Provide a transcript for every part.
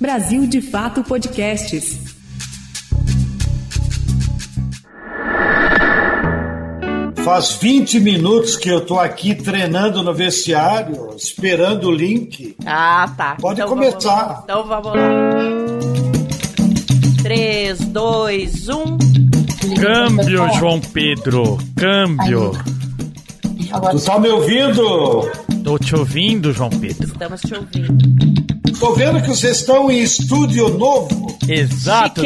Brasil de Fato Podcasts. Faz 20 minutos que eu tô aqui treinando no vestiário, esperando o link. Ah, tá. Pode então começar. Vamos então vamos lá. 3, 2, 1. Câmbio, João Pedro. Câmbio. Tu tá me ouvindo? Tô te ouvindo, João Pedro. Estamos te ouvindo. Tô vendo que vocês estão em estúdio novo. Exato.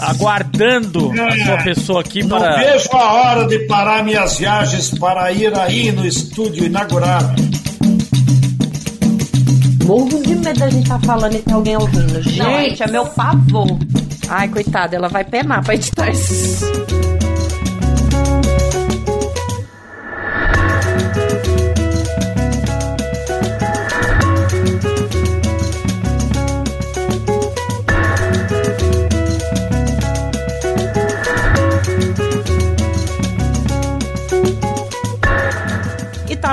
Aguardando é. a sua pessoa aqui Não para. Não vejo a hora de parar minhas viagens para ir aí no estúdio inaugurado. Morro de medo da gente estar tá falando e ter alguém ouvindo. Gente, é meu pavor. Ai, coitada, ela vai penar pra editar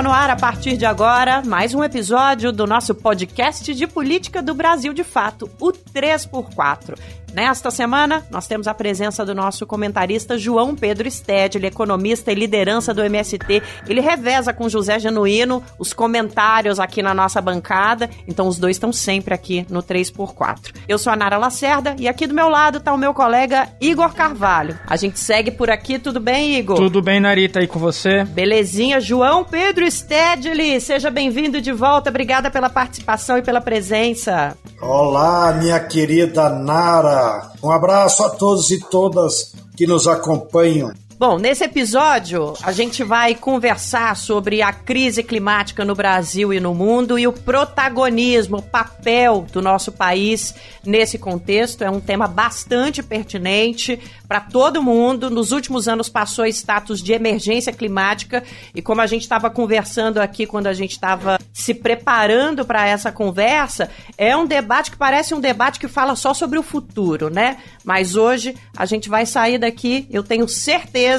esses. no ar a partir de agora mais um episódio do nosso podcast de política do Brasil de Fato, o 3x4. Nesta semana, nós temos a presença do nosso comentarista João Pedro Sted, ele é economista e liderança do MST. Ele reveza com José Genuíno os comentários aqui na nossa bancada, então os dois estão sempre aqui no 3x4. Eu sou a Nara Lacerda e aqui do meu lado está o meu colega Igor Carvalho. A gente segue por aqui, tudo bem, Igor? Tudo bem, Narita, aí com você? Belezinha, João Pedro Stedley, seja bem-vindo de volta, obrigada pela participação e pela presença. Olá, minha querida Nara. Um abraço a todos e todas que nos acompanham. Bom, nesse episódio a gente vai conversar sobre a crise climática no Brasil e no mundo e o protagonismo, o papel do nosso país nesse contexto. É um tema bastante pertinente para todo mundo. Nos últimos anos passou status de emergência climática e como a gente estava conversando aqui quando a gente estava se preparando para essa conversa, é um debate que parece um debate que fala só sobre o futuro, né? Mas hoje a gente vai sair daqui, eu tenho certeza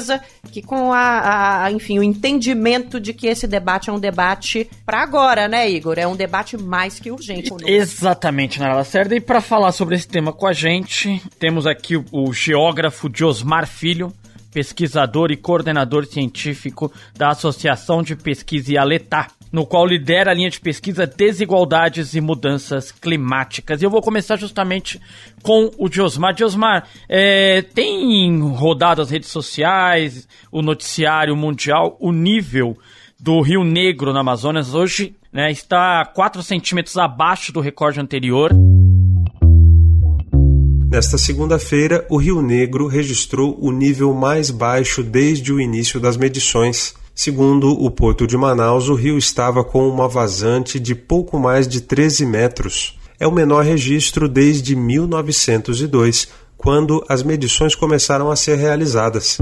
que com a, a enfim, o entendimento de que esse debate é um debate para agora, né, Igor? É um debate mais que urgente. Exatamente, Nara Lacerda. E para falar sobre esse tema com a gente, temos aqui o, o geógrafo Josmar Filho, pesquisador e coordenador científico da Associação de Pesquisa Ialetá, no qual lidera a linha de pesquisa Desigualdades e Mudanças Climáticas. E eu vou começar justamente com o Josmar. Josmar, é, tem rodado as redes sociais, o noticiário mundial, o nível do Rio Negro na Amazonas hoje né, está 4 centímetros abaixo do recorde anterior. Nesta segunda-feira, o Rio Negro registrou o nível mais baixo desde o início das medições. Segundo o Porto de Manaus, o rio estava com uma vazante de pouco mais de 13 metros. É o menor registro desde 1902, quando as medições começaram a ser realizadas.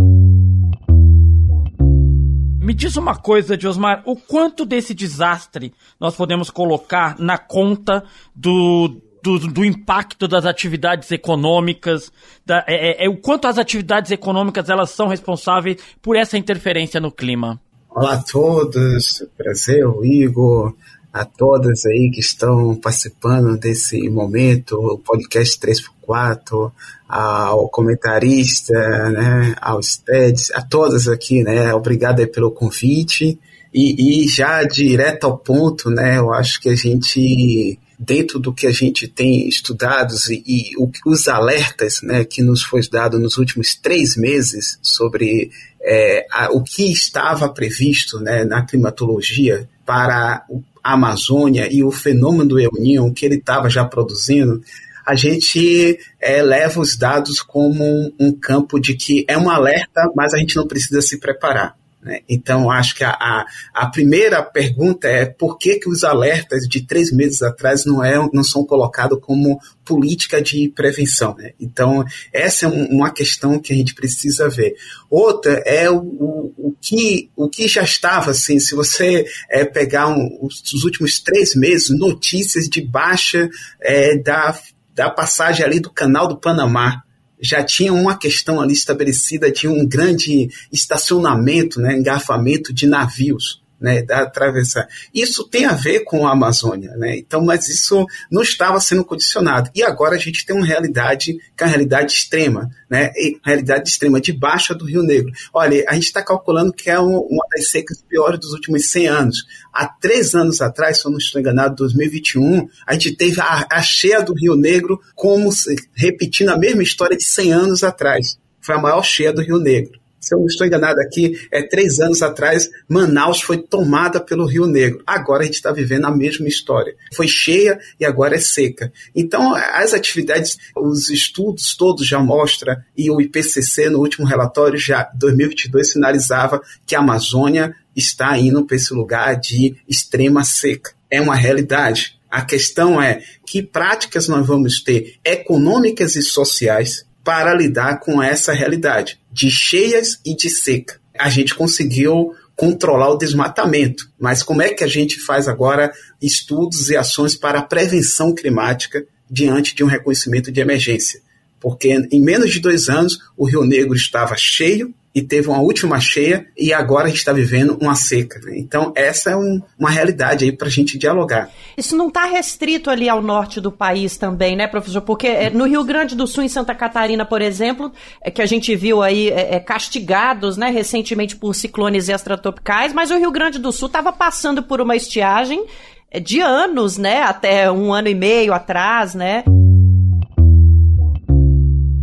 Me diz uma coisa, Diosmar, o quanto desse desastre nós podemos colocar na conta do, do, do, impacto das atividades econômicas, da, é, é, é, o quanto as atividades econômicas elas são responsáveis por essa interferência no clima. Olá a todos, prazer, Igor, a todas aí que estão participando desse momento, o podcast 3x4, ao comentarista, né, aos TEDs, a todas aqui, né, obrigado pelo convite. E, e já direto ao ponto, né, eu acho que a gente dentro do que a gente tem estudado e, e o, os alertas né, que nos foi dado nos últimos três meses sobre é, a, o que estava previsto né, na climatologia para a Amazônia e o fenômeno do El Niño que ele estava já produzindo, a gente é, leva os dados como um, um campo de que é um alerta, mas a gente não precisa se preparar. Né? Então, acho que a, a, a, primeira pergunta é por que, que os alertas de três meses atrás não, é, não são colocados como política de prevenção. Né? Então, essa é um, uma questão que a gente precisa ver. Outra é o, o, o, que, o que já estava, assim, se você é, pegar um, os, os, últimos três meses, notícias de baixa é, da, da passagem ali do canal do Panamá já tinha uma questão ali estabelecida de um grande estacionamento, né, engarrafamento de navios. Né, da atravessar. Isso tem a ver com a Amazônia, né? Então, mas isso não estava sendo condicionado. E agora a gente tem uma realidade que é uma realidade extrema, né? E realidade extrema de baixa do Rio Negro. Olha, a gente está calculando que é uma das secas piores dos últimos 100 anos. Há três anos atrás, se eu não estou enganado, 2021, a gente teve a, a cheia do Rio Negro como repetindo a mesma história de 100 anos atrás. Foi a maior cheia do Rio Negro se eu não estou enganado aqui, é três anos atrás, Manaus foi tomada pelo Rio Negro. Agora a gente está vivendo a mesma história. Foi cheia e agora é seca. Então, as atividades, os estudos todos já mostram, e o IPCC, no último relatório, já 2022, sinalizava que a Amazônia está indo para esse lugar de extrema seca. É uma realidade. A questão é que práticas nós vamos ter econômicas e sociais para lidar com essa realidade de cheias e de seca. A gente conseguiu controlar o desmatamento, mas como é que a gente faz agora estudos e ações para a prevenção climática diante de um reconhecimento de emergência? Porque em menos de dois anos o Rio Negro estava cheio e teve uma última cheia e agora a gente está vivendo uma seca. Né? Então, essa é um, uma realidade aí para a gente dialogar. Isso não está restrito ali ao norte do país também, né, professor? Porque é, no Rio Grande do Sul, em Santa Catarina, por exemplo, é que a gente viu aí é, é, castigados né, recentemente por ciclones extratropicais, mas o Rio Grande do Sul estava passando por uma estiagem é, de anos, né? Até um ano e meio atrás, né?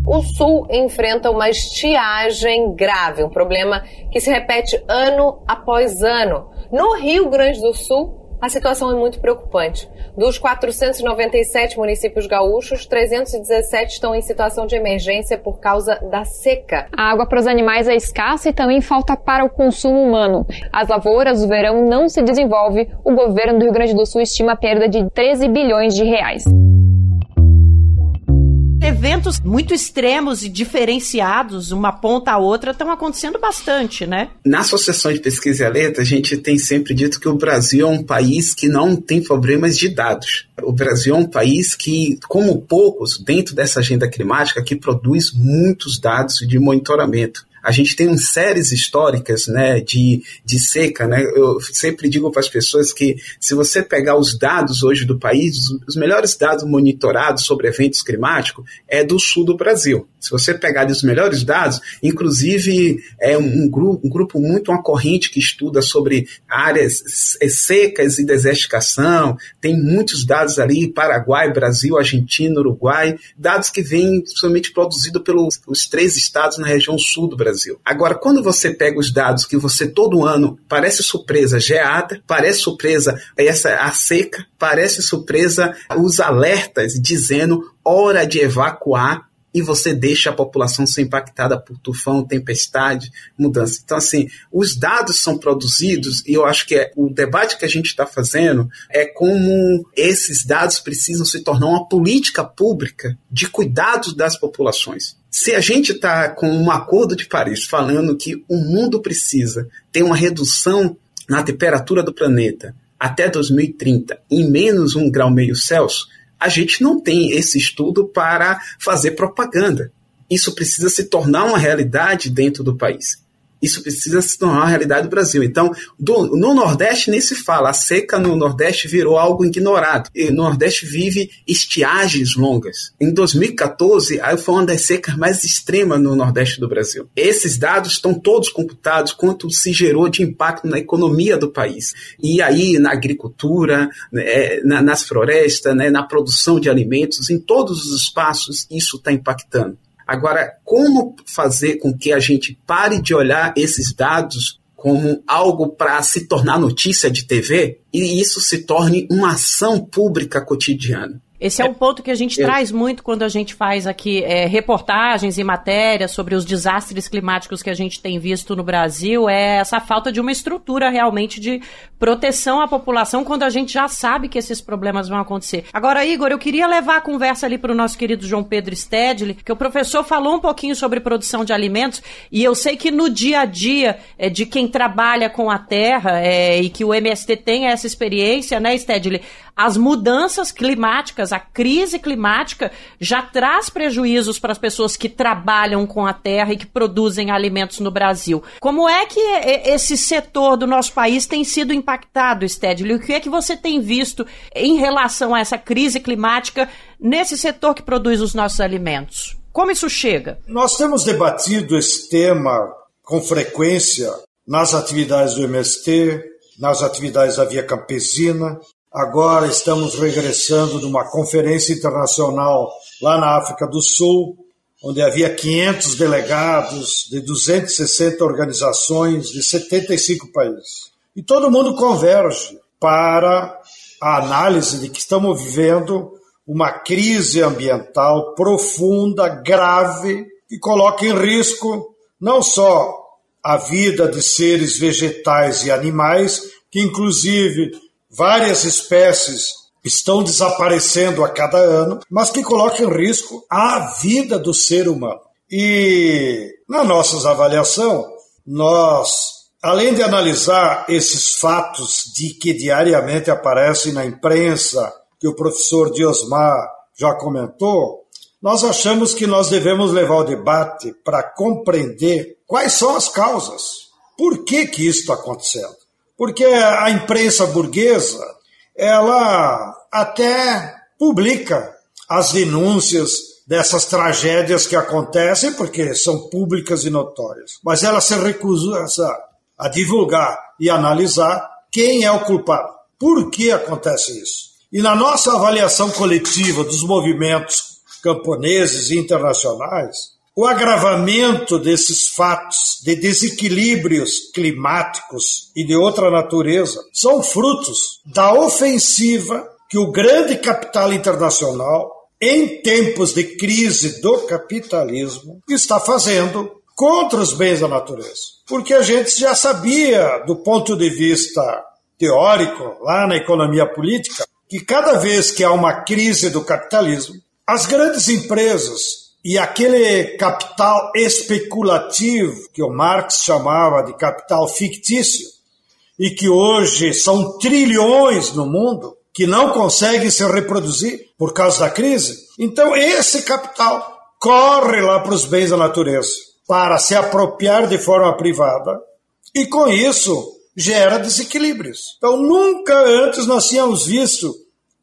O Sul enfrenta uma estiagem grave, um problema que se repete ano após ano. No Rio Grande do Sul, a situação é muito preocupante. Dos 497 municípios gaúchos, 317 estão em situação de emergência por causa da seca. A água para os animais é escassa e também falta para o consumo humano. As lavouras do verão não se desenvolvem. O governo do Rio Grande do Sul estima a perda de 13 bilhões de reais eventos muito extremos e diferenciados, uma ponta a outra, estão acontecendo bastante, né? Na Associação de Pesquisa e Alerta, a gente tem sempre dito que o Brasil é um país que não tem problemas de dados. O Brasil é um país que, como poucos, dentro dessa agenda climática, que produz muitos dados de monitoramento a gente tem séries históricas né, de, de seca. Né? Eu sempre digo para as pessoas que se você pegar os dados hoje do país, os melhores dados monitorados sobre eventos climáticos é do sul do Brasil. Se você pegar os melhores dados, inclusive é um, grupo, um grupo muito uma corrente que estuda sobre áreas secas e desertificação, tem muitos dados ali, Paraguai, Brasil, Argentina, Uruguai, dados que vêm somente produzidos pelos os três estados na região sul do. Brasil. Agora, quando você pega os dados que você todo ano parece surpresa geada, parece surpresa essa a seca, parece surpresa os alertas dizendo hora de evacuar e você deixa a população ser impactada por tufão, tempestade, mudança. Então, assim, os dados são produzidos e eu acho que é, o debate que a gente está fazendo é como esses dados precisam se tornar uma política pública de cuidados das populações. Se a gente está com um acordo de Paris falando que o mundo precisa ter uma redução na temperatura do planeta até 2030 em menos um grau meio Celsius, a gente não tem esse estudo para fazer propaganda. Isso precisa se tornar uma realidade dentro do país. Isso precisa se tornar uma realidade do Brasil. Então, do, no Nordeste nem se fala. A seca no Nordeste virou algo ignorado. E no Nordeste vive estiagens longas. Em 2014, aí foi uma das secas mais extremas no Nordeste do Brasil. Esses dados estão todos computados quanto se gerou de impacto na economia do país. E aí, na agricultura, né, na, nas florestas, né, na produção de alimentos, em todos os espaços, isso está impactando. Agora, como fazer com que a gente pare de olhar esses dados como algo para se tornar notícia de TV e isso se torne uma ação pública cotidiana? Esse é um ponto que a gente é. traz muito quando a gente faz aqui é, reportagens e matérias sobre os desastres climáticos que a gente tem visto no Brasil, é essa falta de uma estrutura realmente de proteção à população quando a gente já sabe que esses problemas vão acontecer. Agora, Igor, eu queria levar a conversa ali para o nosso querido João Pedro Stedley, que o professor falou um pouquinho sobre produção de alimentos, e eu sei que no dia a dia é, de quem trabalha com a terra é, e que o MST tem essa experiência, né, Stedley? As mudanças climáticas climáticas. A crise climática já traz prejuízos para as pessoas que trabalham com a terra e que produzem alimentos no Brasil. Como é que esse setor do nosso país tem sido impactado, Stedley? O que é que você tem visto em relação a essa crise climática nesse setor que produz os nossos alimentos? Como isso chega? Nós temos debatido esse tema com frequência nas atividades do MST, nas atividades da Via Campesina. Agora estamos regressando de uma conferência internacional lá na África do Sul, onde havia 500 delegados de 260 organizações de 75 países. E todo mundo converge para a análise de que estamos vivendo uma crise ambiental profunda, grave, que coloca em risco não só a vida de seres vegetais e animais, que inclusive várias espécies estão desaparecendo a cada ano, mas que coloca em risco a vida do ser humano. E na nossa avaliação, nós, além de analisar esses fatos de que diariamente aparecem na imprensa, que o professor Diosmar já comentou, nós achamos que nós devemos levar o debate para compreender quais são as causas. Por que que isso está acontecendo? Porque a imprensa burguesa, ela até publica as denúncias dessas tragédias que acontecem, porque são públicas e notórias. Mas ela se recusa a divulgar e analisar quem é o culpado. Por que acontece isso? E na nossa avaliação coletiva dos movimentos camponeses e internacionais, o agravamento desses fatos de desequilíbrios climáticos e de outra natureza são frutos da ofensiva que o grande capital internacional, em tempos de crise do capitalismo, está fazendo contra os bens da natureza. Porque a gente já sabia, do ponto de vista teórico, lá na economia política, que cada vez que há uma crise do capitalismo, as grandes empresas e aquele capital especulativo que o Marx chamava de capital fictício e que hoje são trilhões no mundo que não conseguem se reproduzir por causa da crise. Então esse capital corre lá para os bens da natureza para se apropriar de forma privada e com isso gera desequilíbrios. Então nunca antes nós tínhamos visto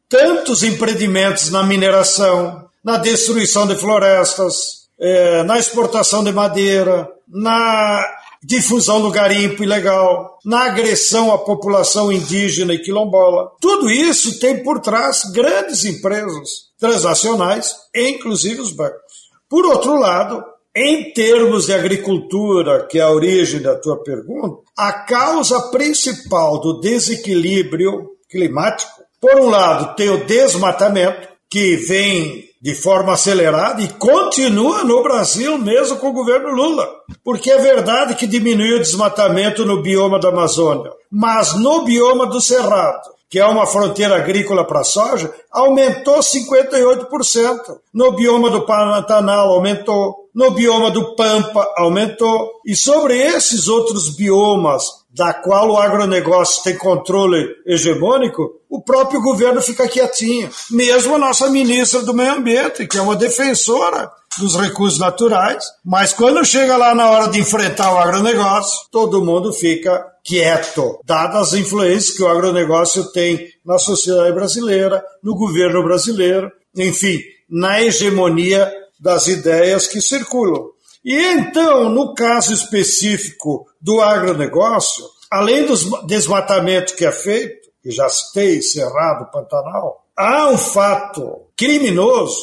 tantos empreendimentos na mineração, na destruição de florestas, é, na exportação de madeira, na difusão do garimpo ilegal, na agressão à população indígena e quilombola. Tudo isso tem por trás grandes empresas transnacionais, inclusive os bancos. Por outro lado, em termos de agricultura, que é a origem da tua pergunta, a causa principal do desequilíbrio climático por um lado, tem o desmatamento, que vem de forma acelerada e continua no Brasil mesmo com o governo Lula. Porque é verdade que diminuiu o desmatamento no bioma da Amazônia, mas no bioma do Cerrado, que é uma fronteira agrícola para a soja, aumentou 58%. No bioma do Pantanal aumentou, no bioma do Pampa aumentou. E sobre esses outros biomas da qual o agronegócio tem controle hegemônico, o próprio governo fica quietinho. Mesmo a nossa ministra do Meio Ambiente, que é uma defensora dos recursos naturais, mas quando chega lá na hora de enfrentar o agronegócio, todo mundo fica quieto, dadas as influências que o agronegócio tem na sociedade brasileira, no governo brasileiro, enfim, na hegemonia das ideias que circulam. E então, no caso específico do agronegócio, além do desmatamento que é feito, que já citei, Cerrado, Pantanal, há um fato criminoso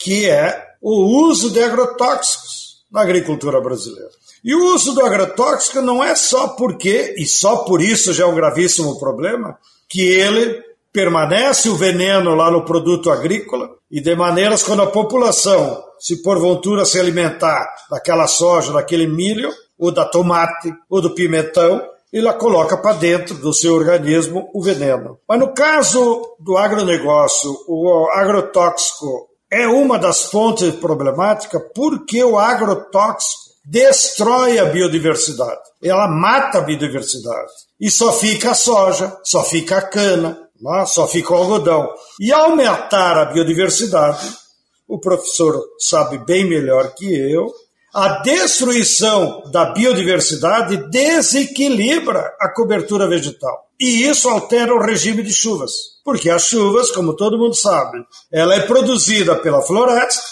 que é o uso de agrotóxicos na agricultura brasileira. E o uso do agrotóxico não é só porque, e só por isso já é um gravíssimo problema, que ele permanece o veneno lá no produto agrícola e de maneiras quando a população, se porventura se alimentar daquela soja, daquele milho, ou da tomate, ou do pimentão, ela coloca para dentro do seu organismo o veneno. Mas no caso do agronegócio, o agrotóxico é uma das fontes problemáticas porque o agrotóxico destrói a biodiversidade. Ela mata a biodiversidade. E só fica a soja, só fica a cana, Né? Só fica o algodão. E aumentar a biodiversidade, o professor sabe bem melhor que eu, a destruição da biodiversidade desequilibra a cobertura vegetal. E isso altera o regime de chuvas. Porque as chuvas, como todo mundo sabe, ela é produzida pela floresta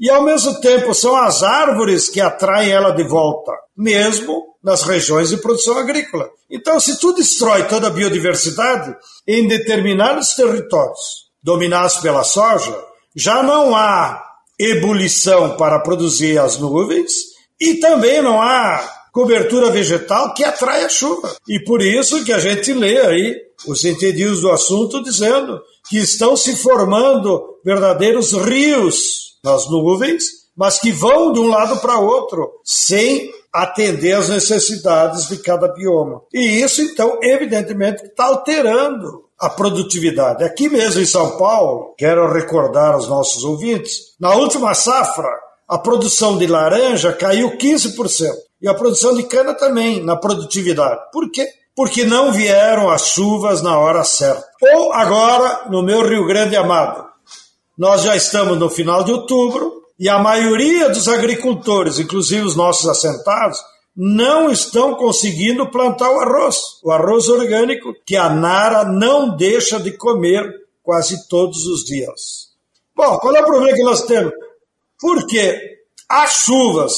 e ao mesmo tempo são as árvores que atraem ela de volta, mesmo nas regiões de produção agrícola. Então, se tu destrói toda a biodiversidade em determinados territórios dominados pela soja, já não há ebulição para produzir as nuvens e também não há cobertura vegetal que atrai a chuva. E por isso que a gente lê aí os entendidos do assunto dizendo que estão se formando verdadeiros rios nas nuvens, mas que vão de um lado para outro, sem atender às necessidades de cada bioma. E isso, então, evidentemente, está alterando a produtividade. Aqui mesmo em São Paulo, quero recordar aos nossos ouvintes, na última safra, a produção de laranja caiu 15%. E a produção de cana também, na produtividade. Por quê? Porque não vieram as chuvas na hora certa. Ou agora, no meu Rio Grande amado, nós já estamos no final de outubro, e a maioria dos agricultores, inclusive os nossos assentados, não estão conseguindo plantar o arroz, o arroz orgânico que a Nara não deixa de comer quase todos os dias. Bom, qual é o problema que nós temos? Porque as chuvas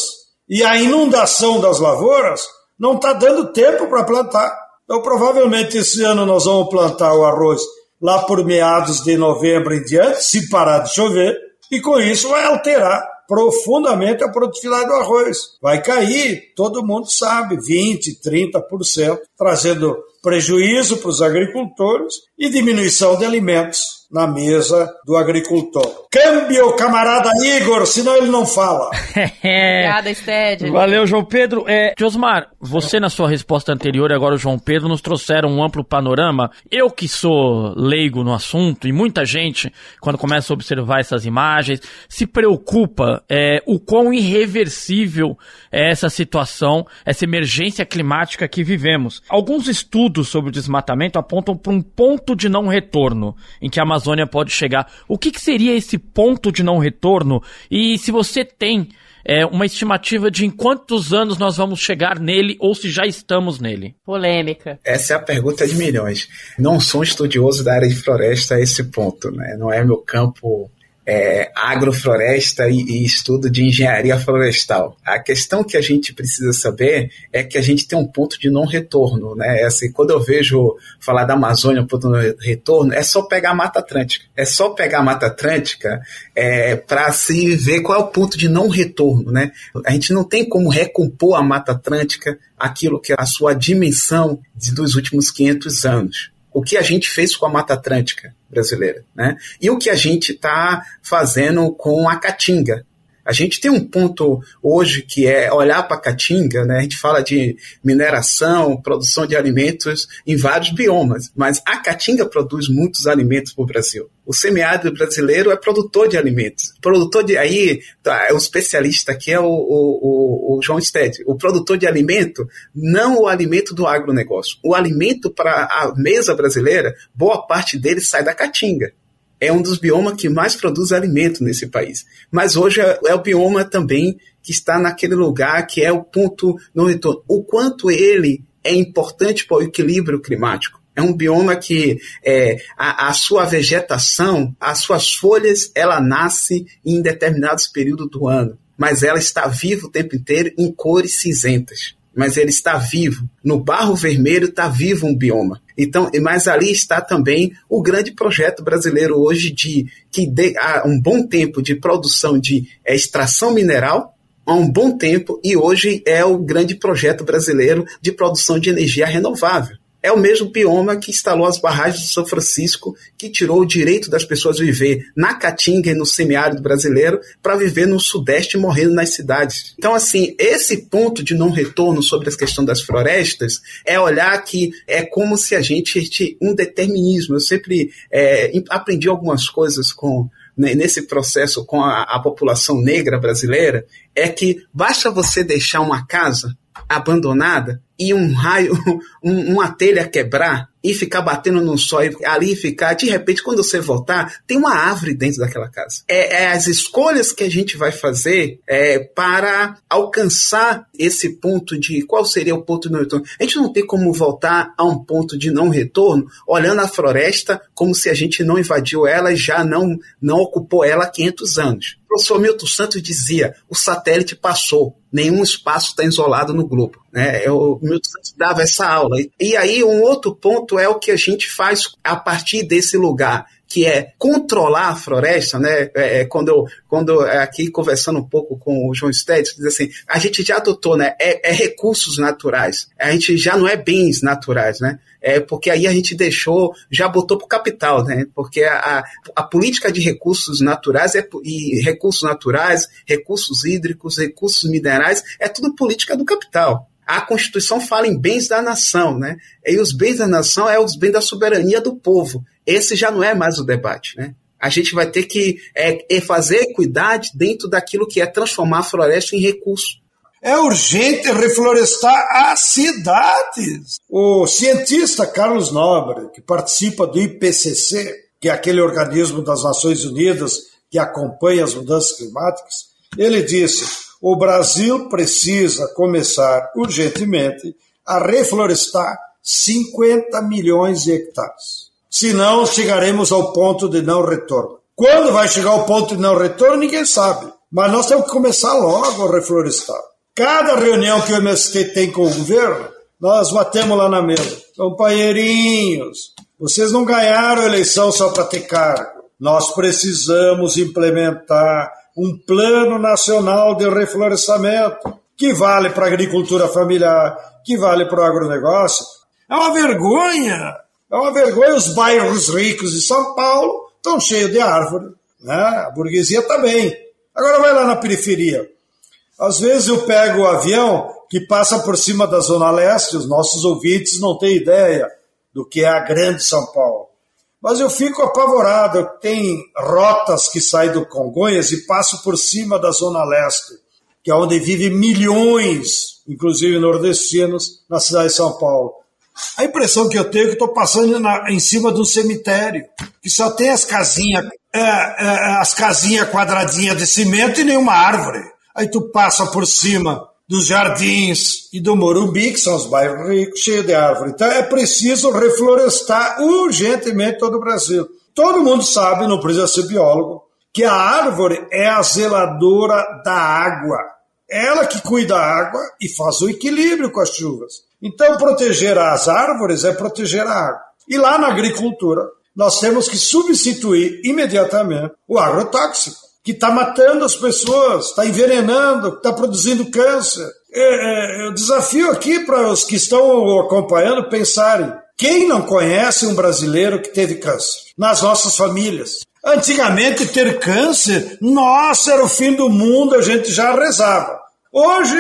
e a inundação das lavouras não está dando tempo para plantar. Então, provavelmente esse ano nós vamos plantar o arroz lá por meados de novembro em diante, se parar de chover, e com isso vai alterar profundamente a produtividade do arroz. Vai cair, todo mundo sabe, 20%, 30%, trazendo prejuízo para os agricultores e diminuição de alimentos na mesa do agricultor. Câmbio, camarada Igor, senão ele não fala. Obrigada, Sted. Valeu, João Pedro. É, Josmar, você na sua resposta anterior e agora o João Pedro nos trouxeram um amplo panorama. Eu que sou leigo no assunto e muita gente, quando começa a observar essas imagens, se preocupa é, o quão irreversível é essa situação, essa emergência climática que vivemos. Alguns estudos sobre o desmatamento apontam para um ponto de não retorno, em que a Amazônia pode chegar. O que, que seria esse ponto de não retorno? E se você tem é, uma estimativa de em quantos anos nós vamos chegar nele ou se já estamos nele? Polêmica. Essa é a pergunta de milhões. Não sou estudioso da área de floresta a esse ponto, né? Não é meu campo é, agrofloresta e, e, estudo de engenharia florestal. A questão que a gente precisa saber é que a gente tem um ponto de não retorno, né? É assim, quando eu vejo falar da Amazônia, ponto de não retorno, é só pegar a Mata Atlântica. É só pegar a Mata Atlântica é, para se ver qual é o ponto de não retorno, né? A gente não tem como recompor a Mata Atlântica aquilo que é a sua dimensão dos últimos 500 anos o que a gente fez com a Mata Atlântica brasileira, né? E o que a gente está fazendo com a Caatinga, a gente tem um ponto hoje que é olhar para a Caatinga, né? A gente fala de mineração, produção de alimentos em vários biomas, mas a Caatinga produz muitos alimentos para o Brasil. O semiárido brasileiro é produtor de alimentos. Produtor de aí, tá, o especialista aqui é o, o, o, o João Sted. O produtor de alimento, não o alimento do agronegócio. O alimento para a mesa brasileira, boa parte dele sai da Caatinga é um dos biomas que mais produz alimento nesse país. Mas hoje é, é, o bioma também que está naquele lugar que é o ponto no retorno. O quanto ele é importante para o equilíbrio climático. É um bioma que é, a, a, sua vegetação, as suas folhas, ela nasce em determinados períodos do ano, mas ela está viva o tempo inteiro em cores cinzentas. Mas ele está vivo. No barro vermelho está vivo um bioma. Então, mas ali está também o grande projeto brasileiro hoje de que há um bom tempo de produção de extração mineral há um bom tempo e hoje é o grande projeto brasileiro de produção de energia renovável é o mesmo bioma que instalou as barragens de São Francisco, que tirou o direito das pessoas viver na Caatinga e no semiárido brasileiro para viver no Sudeste morrendo nas cidades. Então, assim, esse ponto de não retorno sobre a questão das florestas é olhar que é como se a gente um determinismo. Eu sempre é, aprendi algumas coisas com né, nesse processo com a, a população negra brasileira é que basta você deixar uma casa abandonada e um raio, um, uma telha quebrar e ficar batendo no sol e ali ficar, de repente, quando você voltar, tem uma árvore dentro daquela casa. É, é as escolhas que a gente vai fazer é, para alcançar esse ponto de qual seria o ponto de não retorno. A gente não tem como voltar a um ponto de não retorno olhando a floresta como se a gente não invadiu ela e já não, não ocupou ela há 500 anos. O professor Milton Santos dizia: o satélite passou, nenhum espaço está isolado no globo. Né? É o Milton Santos dava essa aula. E aí, um outro ponto é o que a gente faz a partir desse lugar que é controlar a floresta, né? É, é quando eu, quando é, aqui conversando um pouco com o João Stedt, diz assim, a gente já adotou, né? É, é, recursos naturais. A gente já não é bens naturais, né? É porque aí a gente deixou, já botou para o capital, né? Porque a, a política de recursos naturais é, e recursos naturais, recursos hídricos, recursos minerais, é tudo política do capital a Constituição fala em bens da nação, né? E os bens da nação é os bens da soberania do povo. Esse já não é mais o debate, né? A gente vai ter que é, é fazer equidade dentro daquilo que é transformar a floresta em recurso. É urgente reflorestar as cidades. O cientista Carlos Nobre, que participa do IPCC, que é aquele organismo das Nações Unidas que acompanha as mudanças climáticas, ele disse: o Brasil precisa começar urgentemente a reflorestar 50 milhões de hectares. Senão chegaremos ao ponto de não retorno. Quando vai chegar ao ponto de não retorno, ninguém sabe. Mas nós temos que começar logo a reflorestar. Cada reunião que o MST tem com o governo, nós batemos lá na mesa. Companheirinhos, vocês não ganharam a eleição só para ter cargo. Nós precisamos implementar um plano nacional de reflorestamento, que vale para a agricultura familiar, que vale para o agronegócio. É uma vergonha, é uma vergonha. Os bairros ricos de São Paulo estão cheios de árvore, né? a burguesia também. Agora vai lá na periferia. Às vezes eu pego o avião que passa por cima da Zona Leste, os nossos ouvintes não têm ideia do que é a grande São Paulo. Mas eu fico apavorado. Tem rotas que saem do Congonhas e passam por cima da Zona Leste, que é onde vivem milhões, inclusive nordestinos, na cidade de São Paulo. A impressão que eu tenho é que estou passando na, em cima de um cemitério, que só tem as casinhas, é, é, as casinhas quadradinhas de cimento e nenhuma árvore. Aí tu passa por cima dos jardins e do Morumbi, que são os bairros ricos, cheios de árvore. Então é preciso reflorestar urgentemente todo o Brasil. Todo mundo sabe, não precisa ser biólogo, que a árvore é a zeladora da água. Ela que cuida da água e faz o equilíbrio com as chuvas. Então, proteger as árvores é proteger a água. E lá na agricultura, nós temos que substituir imediatamente o agrotóxico que está matando as pessoas, está envenenando, está produzindo câncer. É, é, eu desafio aqui para os que estão acompanhando pensarem: quem não conhece um brasileiro que teve câncer? Nas nossas famílias. Antigamente, ter câncer, nossa, era o fim do mundo, a gente já rezava. Hoje,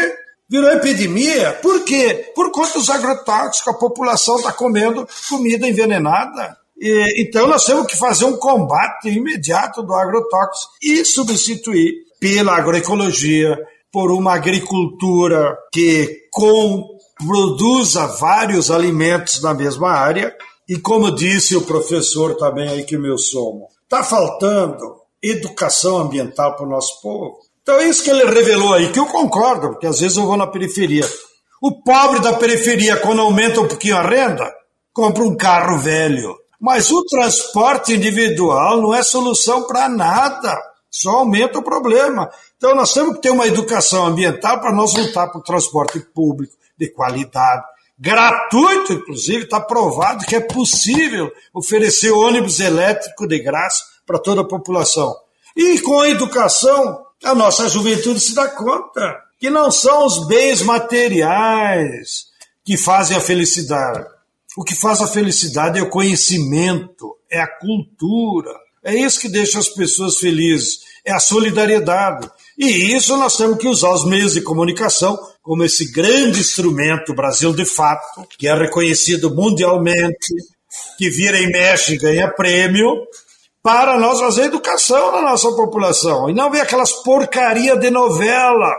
virou epidemia. Por quê? Por conta dos agrotóxicos, a população está comendo comida envenenada. E, então nós temos que fazer um combate imediato do agrotóxico e substituir pela agroecologia, por uma agricultura que com, produza vários alimentos na mesma área. E como disse o professor também aí que meu somo, está faltando educação ambiental para o nosso povo. Então é isso que ele revelou aí, que eu concordo, porque às vezes eu vou na periferia. O pobre da periferia, quando aumenta um pouquinho a renda, compra um carro velho. Mas o transporte individual não é solução para nada, só aumenta o problema. Então nós temos que ter uma educação ambiental para nós lutar por transporte público de qualidade, gratuito, inclusive, está provado que é possível oferecer ônibus elétrico de graça para toda a população. E com a educação, a nossa juventude se dá conta que não são os bens materiais que fazem a felicidade. O que faz a felicidade é o conhecimento, é a cultura. É isso que deixa as pessoas felizes, é a solidariedade. E isso nós temos que usar os meios de comunicação como esse grande instrumento, Brasil de fato, que é reconhecido mundialmente, que vira e mexe e ganha prêmio, para nós fazer educação na nossa população. E não ver aquelas porcaria de novela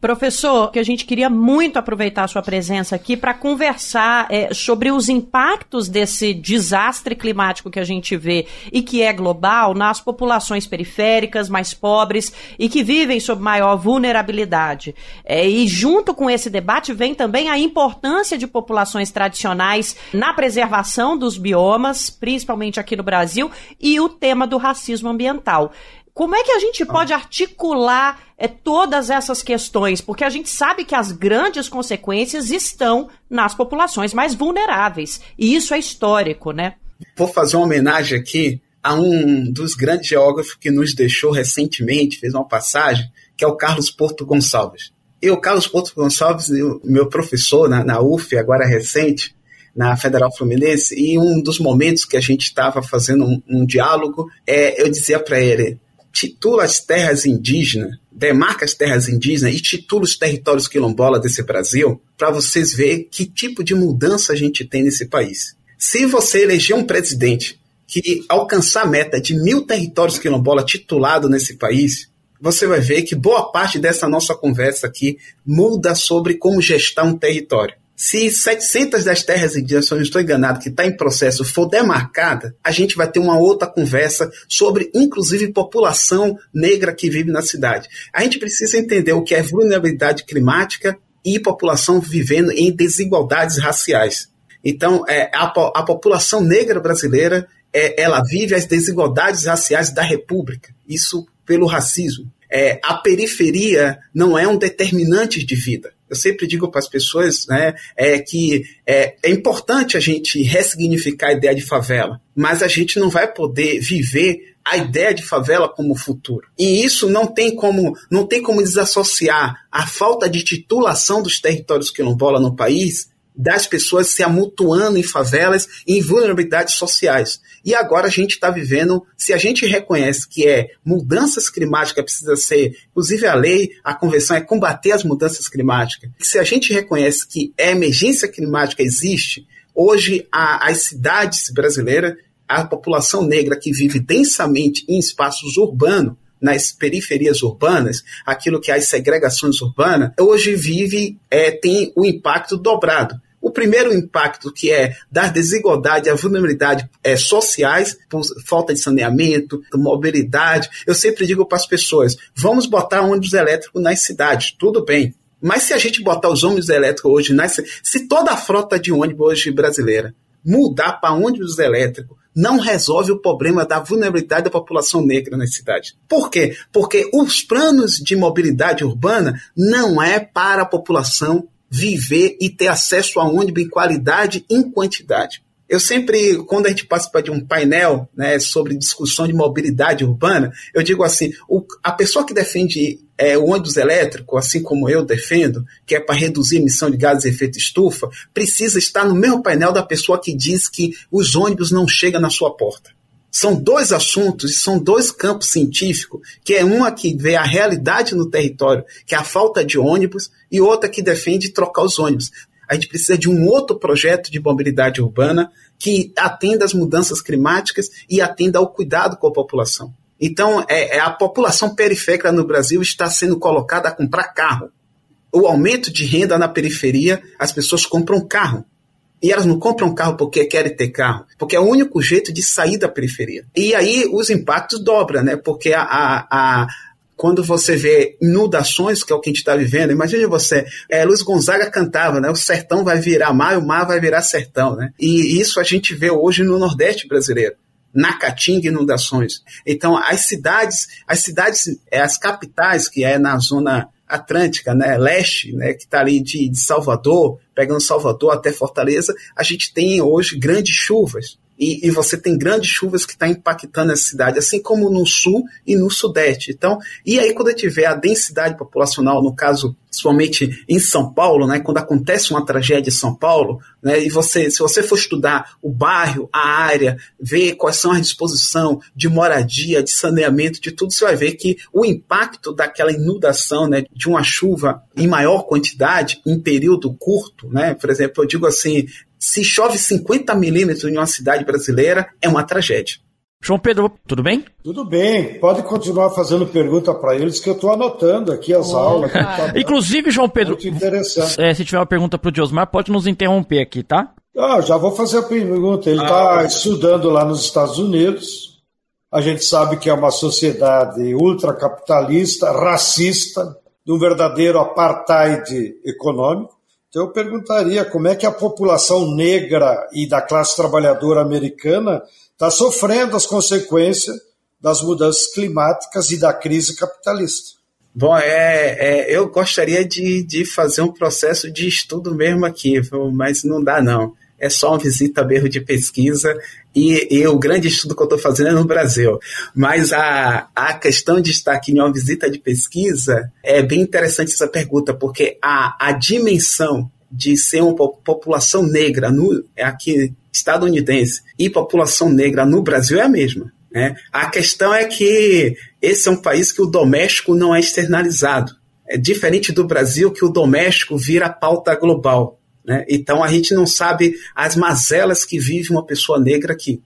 Professor, que a gente queria muito aproveitar a sua presença aqui para conversar é, sobre os impactos desse desastre climático que a gente vê e que é global nas populações periféricas, mais pobres e que vivem sob maior vulnerabilidade. É, e junto com esse debate vem também a importância de populações tradicionais na preservação dos biomas, principalmente aqui no Brasil, e o tema do racismo ambiental. Como é que a gente pode articular é, todas essas questões? Porque a gente sabe que as grandes consequências estão nas populações mais vulneráveis. E isso é histórico, né? Vou fazer uma homenagem aqui a um dos grandes geógrafos que nos deixou recentemente, fez uma passagem, que é o Carlos Porto Gonçalves. E o Carlos Porto Gonçalves, meu professor na, na UF, agora recente, na Federal Fluminense, e um dos momentos que a gente estava fazendo um, um diálogo, é, eu dizia para ele: titula as terras indígenas, demarca as terras indígenas e titula os territórios quilombola desse Brasil, para vocês verem que tipo de mudança a gente tem nesse país. Se você eleger um presidente que alcançar a meta de mil territórios quilombola titulado nesse país, você vai ver que boa parte dessa nossa conversa aqui muda sobre como gestar um território. Se 700 das terras indígenas, se eu não estou enganado, que está em processo, for demarcada, a gente vai ter uma outra conversa sobre, inclusive, população negra que vive na cidade. A gente precisa entender o que é vulnerabilidade climática e população vivendo em desigualdades raciais. Então, é, a, a população negra brasileira, é, ela vive as desigualdades raciais da República. Isso pelo racismo. É, a periferia não é um determinante de vida eu sempre digo para as pessoas né, é que é, é importante a gente ressignificar a ideia de favela, mas a gente não vai poder viver a ideia de favela como futuro. E isso não tem como, não tem como desassociar a falta de titulação dos territórios quilombola no país das pessoas se amutuando em favelas em vulnerabilidades sociais. E agora a gente está vivendo, se a gente reconhece que é mudanças climáticas precisa ser, inclusive a lei, a convenção é combater as mudanças climáticas. Se a gente reconhece que a emergência climática existe, hoje a, as cidades brasileiras, a população negra que vive densamente em espaços urbanos, nas periferias urbanas, aquilo que é as segregações urbanas, hoje vive, é, tem o impacto dobrado. O primeiro impacto, que é das desigualdades, a vulnerabilidade é, sociais, por falta de saneamento, mobilidade. Eu sempre digo para as pessoas: vamos botar ônibus elétrico nas cidades, tudo bem. Mas se a gente botar os ônibus elétricos hoje, nas, se toda a frota de ônibus hoje brasileira mudar para ônibus elétrico, não resolve o problema da vulnerabilidade da população negra nas cidades. Por quê? Porque os planos de mobilidade urbana não é para a população viver e ter acesso a ônibus em qualidade e em quantidade. Eu sempre, quando a gente participa de um painel né, sobre discussão de mobilidade urbana, eu digo assim: o, a pessoa que defende é, o ônibus elétrico, assim como eu defendo, que é para reduzir a emissão de gases de efeito estufa, precisa estar no mesmo painel da pessoa que diz que os ônibus não chegam na sua porta. São dois assuntos, são dois campos científicos, que é uma que vê a realidade no território, que é a falta de ônibus, e outra que defende trocar os ônibus. A gente precisa de um outro projeto de mobilidade urbana que atenda às mudanças climáticas e atenda ao cuidado com a população. Então, é, é, a população periférica no Brasil está sendo colocada a comprar carro. O aumento de renda na periferia, as pessoas compram carro. E elas não compram carro porque querem ter carro, porque é o único jeito de sair da periferia. E aí os impactos dobram, né? Porque a, a, a quando você vê inundações, que é o que a gente está vivendo, imagine você, é, Luiz Gonzaga cantava, né? O sertão vai virar mar e o mar vai virar sertão, né? E isso a gente vê hoje no Nordeste brasileiro. Na Caatinga, inundações. Então, as cidades, as cidades, é, as capitais, que é na zona atlântica, né, leste, né, que está ali de, de Salvador, pegando Salvador até Fortaleza, a gente tem hoje grandes chuvas. E, e, você tem grandes chuvas que estão tá impactando a cidade, assim como no sul e no sudeste. Então, e aí quando tiver a densidade populacional, no caso, principalmente em São Paulo, né, quando acontece uma tragédia em São Paulo, né, e você, se você for estudar o bairro, a área, ver quais são as disposições de moradia, de saneamento, de tudo, você vai ver que o impacto daquela inundação, né, de uma chuva em maior quantidade, em período curto, né, por exemplo, eu digo assim, se chove 50 milímetros em uma cidade brasileira, é uma tragédia. João Pedro, tudo bem? Tudo bem, pode continuar fazendo pergunta para eles que eu estou anotando aqui as oh, aulas. Tá Inclusive, João Pedro, Muito interessante. É, se tiver uma pergunta para o Diosmar, pode nos interromper aqui, tá? Ah, já vou fazer a pergunta. Ele está ah, estudando lá nos Estados Unidos. A gente sabe que é uma sociedade ultracapitalista, racista, de um verdadeiro apartheid econômico. Então eu perguntaria como é que a população negra e da classe trabalhadora americana está sofrendo as consequências das mudanças climáticas e da crise capitalista. Bom, é, é, eu gostaria de, de fazer um processo de estudo mesmo aqui, mas não dá não. É só uma visita mesmo de pesquisa e, e o grande estudo que eu estou fazendo é no Brasil. Mas a, a questão de estar aqui em uma visita de pesquisa é bem interessante essa pergunta, porque a, a dimensão de ser uma população negra no, aqui estadunidense e população negra no Brasil é a mesma. Né? A questão é que esse é um país que o doméstico não é externalizado. É diferente do Brasil, que o doméstico vira pauta global. Né? Então a gente não sabe as mazelas que vive uma pessoa negra aqui.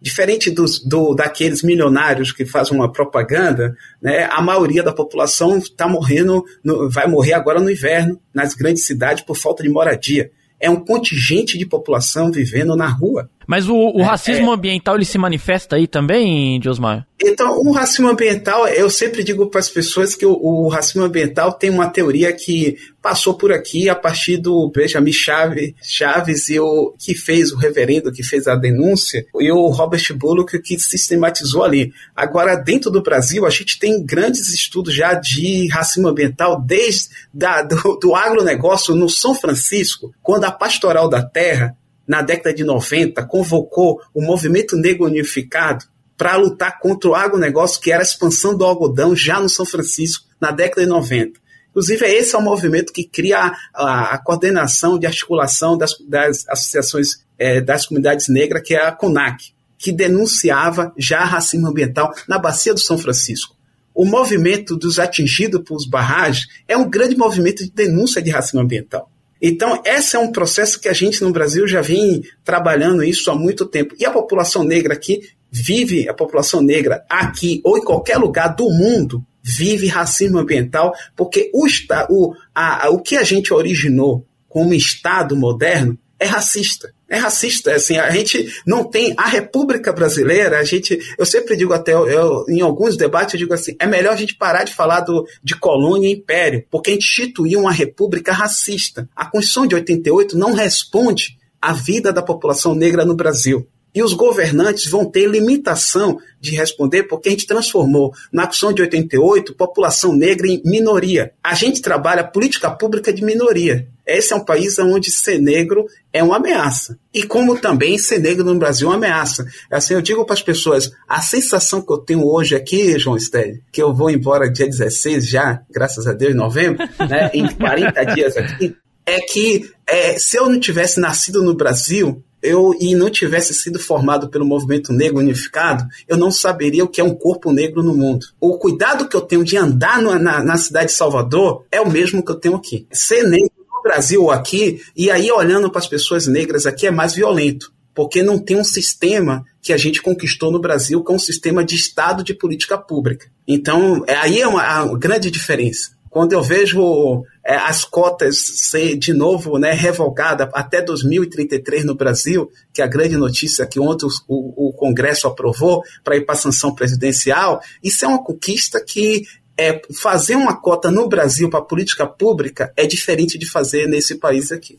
Diferente dos, do, daqueles milionários que fazem uma propaganda, né, a maioria da população está morrendo, no, vai morrer agora no inverno, nas grandes cidades, por falta de moradia é um contingente de população vivendo na rua. Mas o, o é, racismo é, ambiental ele se manifesta aí também, Diosmar? Então, o racismo ambiental, eu sempre digo para as pessoas que o, o, racismo ambiental tem uma teoria que passou por aqui a partir do Benjamin Chaves, Chaves e o que fez o reverendo, que fez a denúncia, e o Robert Bullock que sistematizou ali. Agora, dentro do Brasil, a gente tem grandes estudos já de racismo ambiental desde da, do, do agronegócio no São Francisco, quando a Pastoral da Terra na década de 90, convocou o movimento negro unificado para lutar contra o agronegócio, que era a expansão do algodão já no São Francisco, na década de 90. Inclusive, esse é o movimento que cria a, a, a coordenação de articulação das, das associações é, das comunidades negras, que é a CONAC, que denunciava já racismo ambiental na Bacia do São Francisco. O movimento dos atingidos por barragens é um grande movimento de denúncia de racismo ambiental. Então, esse é um processo que a gente no Brasil já vem trabalhando isso há muito tempo. E a população negra aqui vive, a população negra aqui ou em qualquer lugar do mundo, vive racismo ambiental, porque o, o, a, o que a gente originou como Estado moderno é racista. É racista, assim, a gente não tem a República Brasileira, a gente, eu sempre digo até, eu, em alguns debates eu digo assim, é melhor a gente parar de falar do, de colônia e império, porque instituiu uma república racista. A Constituição de 88 não responde à vida da população negra no Brasil. E os governantes vão ter limitação de responder porque a gente transformou na Constituição de 88 população negra em minoria. A gente trabalha política pública de minoria. Esse é um país onde ser negro é uma ameaça. E como também ser negro no Brasil é uma ameaça. Assim, eu digo para as pessoas, a sensação que eu tenho hoje aqui, João Stélio, que eu vou embora dia 16 já, graças a Deus, em novembro, né, em 40 dias aqui, é que é, se eu não tivesse nascido no Brasil, eu e não tivesse sido formado pelo movimento negro unificado, eu não saberia o que é um corpo negro no mundo. O cuidado que eu tenho de andar na, na cidade de Salvador é o mesmo que eu tenho aqui. Ser negro no Brasil aqui, e aí olhando para as pessoas negras aqui é mais violento, porque não tem um sistema que a gente conquistou no Brasil, que é um sistema de Estado de política pública. Então, é, aí é uma grande diferença. Quando eu vejo é, as cotas ser de novo né, revogada até 2033 no Brasil, que é a grande notícia que ontem o, o Congresso aprovou para ir para a sanção presidencial, isso é uma conquista que é, fazer uma cota no Brasil para política pública é diferente de fazer nesse país aqui.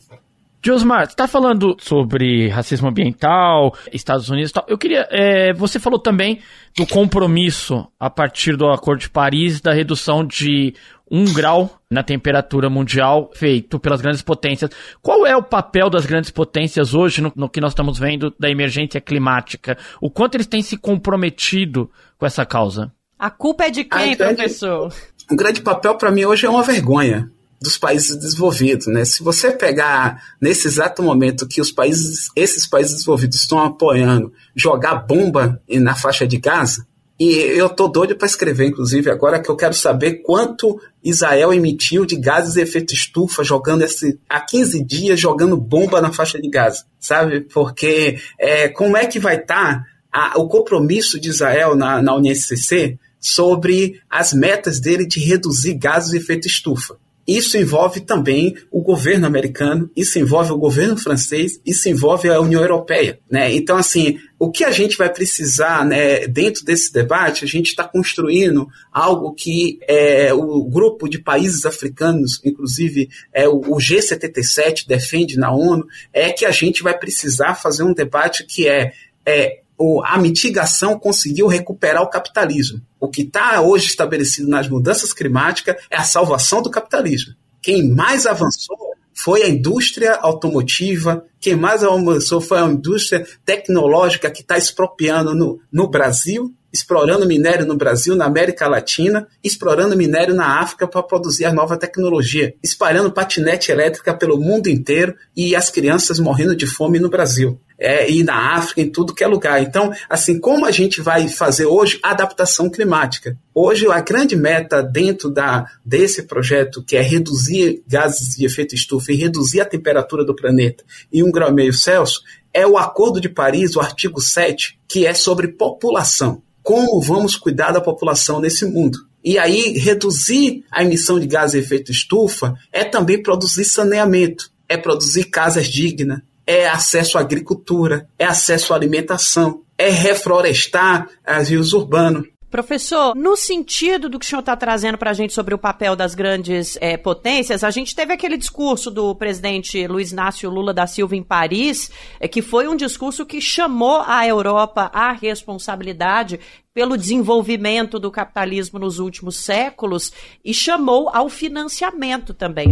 Josmar, você está falando sobre racismo ambiental, Estados Unidos e tal. Eu queria. É, você falou também do compromisso a partir do Acordo de Paris da redução de um grau na temperatura mundial feito pelas grandes potências. Qual é o papel das grandes potências hoje no, no que nós estamos vendo da emergência climática? O quanto eles têm se comprometido com essa causa? A culpa é de quem, grande, professor? O grande papel para mim hoje é uma vergonha dos países desenvolvidos, né? Se você pegar nesse exato momento que os países, esses países desenvolvidos estão apoiando jogar bomba na faixa de Gaza, e eu tô doido para escrever, inclusive, agora que eu quero saber quanto Israel emitiu de gases de efeito estufa, jogando esse, há 15 dias, jogando bomba na faixa de Gaza, sabe? Porque é, como é que vai estar tá o compromisso de Israel na, na UNSCC sobre as metas dele de reduzir gases de efeito estufa. Isso envolve também o governo americano, isso envolve o governo francês, isso envolve a União Europeia. Né? Então, assim, o que a gente vai precisar né, dentro desse debate, a gente está construindo algo que é, o grupo de países africanos, inclusive é, o, o G77, defende na ONU, é que a gente vai precisar fazer um debate que é, é a mitigação conseguiu recuperar o capitalismo. O que está hoje estabelecido nas mudanças climáticas é a salvação do capitalismo. Quem mais avançou foi a indústria automotiva, quem mais avançou foi a indústria tecnológica que está expropriando no, no Brasil explorando minério no Brasil, na América Latina, explorando minério na África para produzir a nova tecnologia, espalhando patinete elétrica pelo mundo inteiro e as crianças morrendo de fome no Brasil. É, e na África, em tudo que é lugar. Então, assim, como a gente vai fazer hoje adaptação climática? Hoje, a grande meta dentro da, desse projeto, que é reduzir gases de efeito estufa e reduzir a temperatura do planeta em um grau e meio Celsius, é o Acordo de Paris, o artigo 7, que é sobre população como vamos cuidar da população nesse mundo. E aí, reduzir a emissão de gases de efeito estufa é também produzir saneamento, é produzir casas dignas, é acesso à agricultura, é acesso à alimentação, é reflorestar as rios urbanos, Professor, no sentido do que o senhor está trazendo para a gente sobre o papel das grandes é, potências, a gente teve aquele discurso do presidente Luiz Inácio Lula da Silva em Paris, é, que foi um discurso que chamou a Europa à responsabilidade pelo desenvolvimento do capitalismo nos últimos séculos e chamou ao financiamento também.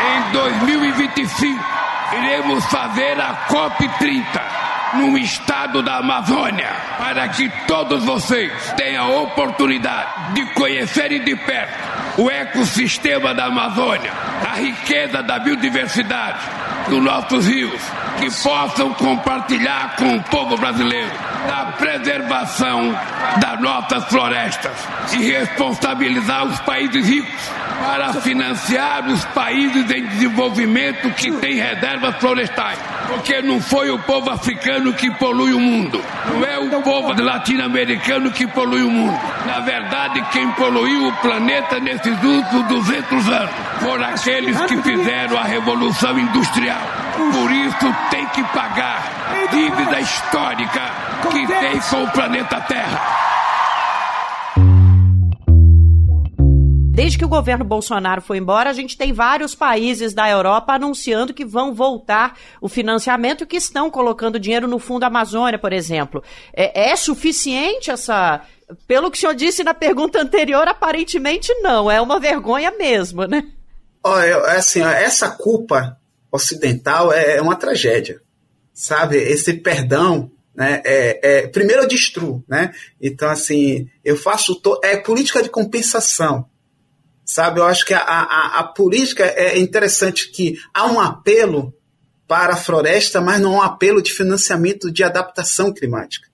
Em 2025, iremos fazer a COP30 num estado da Amazônia, para que todos vocês tenham a oportunidade de conhecerem de perto o ecossistema da Amazônia, a riqueza da biodiversidade dos nossos rios, que possam compartilhar com o povo brasileiro a preservação das nossas florestas e responsabilizar os países ricos para financiar os países em desenvolvimento que têm reservas florestais. Porque não foi o povo africano que polui o mundo, não é o povo latino-americano que polui o mundo. Na verdade, quem poluiu o planeta nesses últimos 200 anos foram aqueles que fizeram a revolução industrial. Por isso, tem que pagar dívida histórica que tem com o planeta Terra. Desde que o governo Bolsonaro foi embora, a gente tem vários países da Europa anunciando que vão voltar o financiamento e que estão colocando dinheiro no Fundo Amazônia, por exemplo. É, é suficiente essa. Pelo que o senhor disse na pergunta anterior, aparentemente não. É uma vergonha mesmo, né? Olha, assim, essa culpa ocidental é uma tragédia. Sabe? Esse perdão né? É, é, primeiro eu destruo, né? Então, assim, eu faço. To... É política de compensação. Sabe, eu acho que a, a, a política é interessante que há um apelo para a floresta, mas não há um apelo de financiamento de adaptação climática.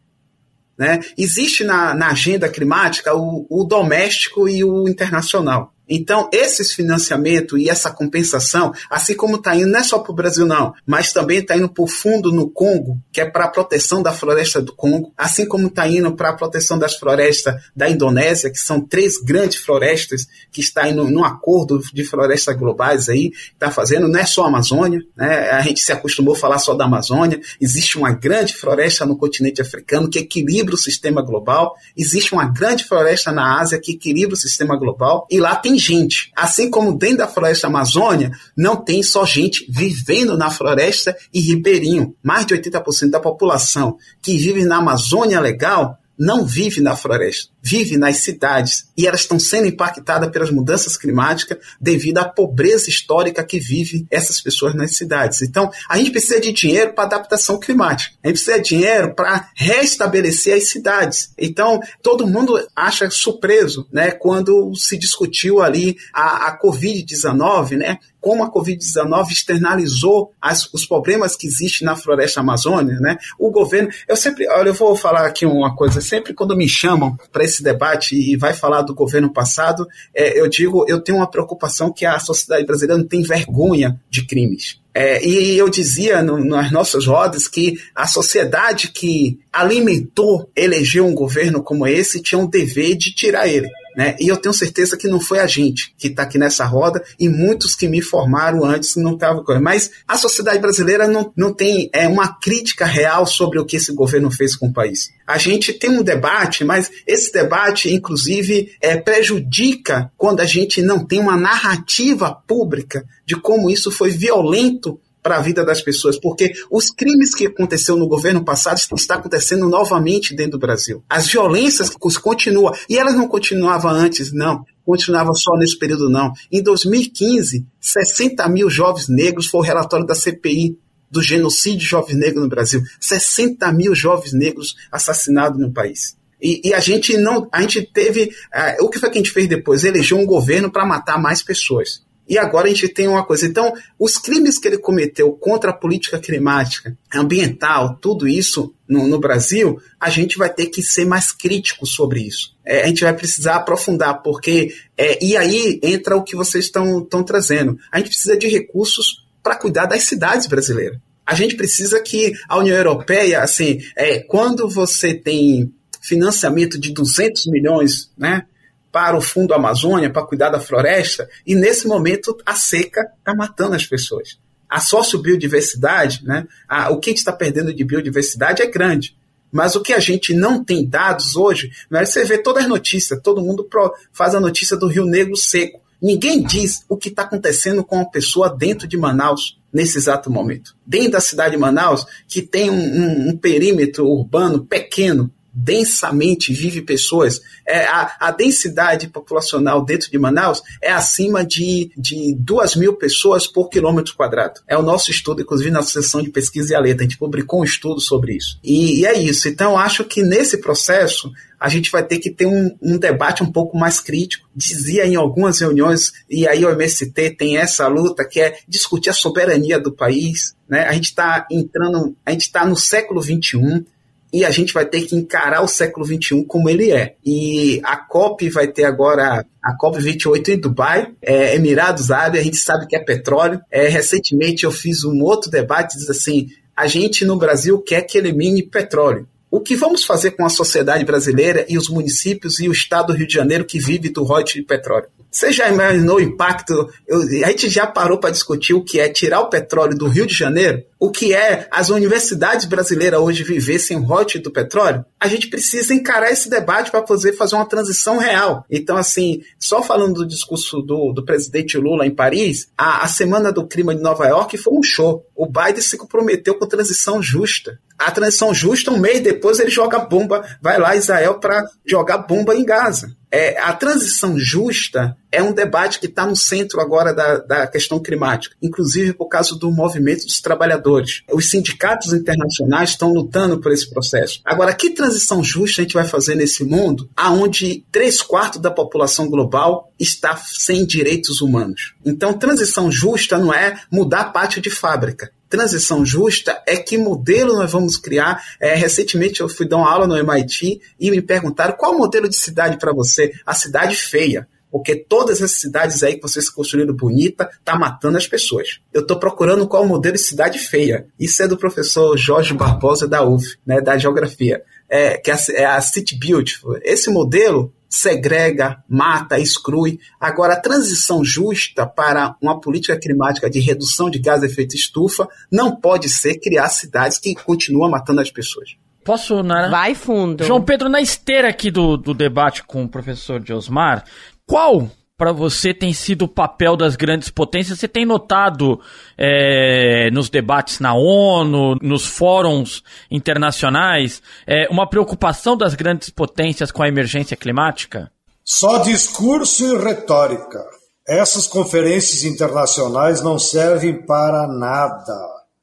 Né? Existe na, na agenda climática o, o doméstico e o internacional. Então, esses financiamentos e essa compensação, assim como está indo, não é só para o Brasil, não, mas também está indo para o fundo no Congo, que é para a proteção da floresta do Congo, assim como está indo para a proteção das florestas da Indonésia, que são três grandes florestas que está indo num acordo de florestas globais aí, está fazendo, não é só a Amazônia, né? a gente se acostumou a falar só da Amazônia, existe uma grande floresta no continente africano que equilibra o sistema global, existe uma grande floresta na Ásia que equilibra o sistema global, e lá tem tem gente. Assim como dentro da floresta Amazônia, não tem só gente vivendo na floresta e ribeirinho. Mais de 80% da população que vive na Amazônia legal não vive na floresta, vive nas cidades e elas estão sendo impactadas pelas mudanças climáticas devido à pobreza histórica que vive essas pessoas nas cidades. Então, a gente precisa de dinheiro para adaptação climática. A gente precisa de dinheiro para restabelecer as cidades. Então, todo mundo acha surpreso, né, quando se discutiu ali a, a Covid-19, né, como a Covid-19 externalizou as, os problemas que existem na floresta amazônica, né? O governo, eu sempre, olha, eu vou falar aqui uma coisa, sempre quando me chamam para esse debate e vai falar do governo passado, é, eu digo, eu tenho uma preocupação que a sociedade brasileira não tem vergonha de crimes. É, e eu dizia no, nas nossas rodas que a sociedade que alimentou, elegeu um governo como esse, tinha um dever de tirar ele. Né? E eu tenho certeza que não foi a gente que está aqui nessa roda e muitos que me formaram antes não estavam. Mas a sociedade brasileira não, não tem é, uma crítica real sobre o que esse governo fez com o país. A gente tem um debate, mas esse debate, inclusive, é, prejudica quando a gente não tem uma narrativa pública de como isso foi violento para a vida das pessoas, porque os crimes que aconteceu no governo passado estão acontecendo novamente dentro do Brasil. As violências continuam, e elas não continuavam antes, não. Continuava só nesse período, não. Em 2015, 60 mil jovens negros foi o relatório da CPI do genocídio de jovens negros no Brasil. 60 mil jovens negros assassinados no país. E, e, a gente não, a gente teve, uh, o que foi que a gente fez depois? Elegeu um governo para matar mais pessoas. E agora a gente tem uma coisa. Então, os crimes que ele cometeu contra a política climática, ambiental, tudo isso no, no Brasil, a gente vai ter que ser mais crítico sobre isso. É, a gente vai precisar aprofundar, porque. É, e aí entra o que vocês estão trazendo. A gente precisa de recursos para cuidar das cidades brasileiras. A gente precisa que a União Europeia, assim, é, quando você tem financiamento de 200 milhões, né? Para o Fundo Amazônia, para cuidar da floresta, e nesse momento a seca está matando as pessoas. A sociobiodiversidade, né, a, o que a gente está perdendo de biodiversidade é grande. Mas o que a gente não tem dados hoje, né, você vê todas as notícias, todo mundo pro, faz a notícia do Rio Negro seco. Ninguém diz o que está acontecendo com a pessoa dentro de Manaus nesse exato momento. Dentro da cidade de Manaus, que tem um, um, um perímetro urbano pequeno, densamente vive pessoas. É, a, a, densidade populacional dentro de Manaus é acima de, de 2 mil pessoas por quilômetro quadrado. É o nosso estudo, inclusive na Associação de Pesquisa e Aleta, a gente publicou um estudo sobre isso. E, e é isso. Então, acho que nesse processo a gente vai ter que ter um, um, debate um pouco mais crítico. Dizia em algumas reuniões, e aí o MST tem essa luta, que é discutir a soberania do país. Né? A gente está entrando, a gente está no século XXI, e a gente vai ter que encarar o século XXI como ele é. E a COP vai ter agora a COP28 em Dubai, é, Emirados Árabes, a gente sabe que é petróleo. É, recentemente eu fiz um outro debate, diz assim, a gente no Brasil quer que elimine petróleo. O que vamos fazer com a sociedade brasileira e os municípios e o estado do Rio de Janeiro que vive do royalties de petróleo? Você já imaginou o impacto? Eu, a gente já parou para discutir o que é tirar o petróleo do Rio de Janeiro? O que é as universidades brasileiras hoje viver sem o rote do petróleo? A gente precisa encarar esse debate para poder fazer uma transição real. Então, assim, só falando do discurso do, do presidente Lula em Paris, a, a Semana do Clima de Nova York foi um show. O Biden se comprometeu com transição justa. A transição justa, um mês depois, ele joga bomba, vai lá Israel para jogar bomba em Gaza. É, a transição justa é um debate que está no centro agora da, da questão climática, inclusive por causa do movimento dos trabalhadores. Os sindicatos internacionais estão lutando por esse processo. Agora, que transição justa a gente vai fazer nesse mundo aonde três quartos da população global está sem direitos humanos? Então, transição justa não é mudar pátio de fábrica transição justa é que modelo nós vamos criar. É, recentemente eu fui dar uma aula no MIT e me perguntaram qual modelo de cidade para você? A cidade feia. Porque todas essas cidades aí que vocês construíram bonita, tá matando as pessoas. Eu estou procurando qual modelo de cidade feia. Isso é do professor Jorge Barbosa da UF, né, da geografia. É, que é a, é a City Beautiful. Esse modelo segrega, mata, exclui. Agora, a transição justa para uma política climática de redução de gás de efeito estufa não pode ser criar cidades que continuam matando as pessoas. Posso, Nara? Vai fundo. João Pedro, na esteira aqui do, do debate com o professor Diosmar, qual para você tem sido o papel das grandes potências? Você tem notado é, nos debates na ONU, nos fóruns internacionais, é, uma preocupação das grandes potências com a emergência climática? Só discurso e retórica. Essas conferências internacionais não servem para nada.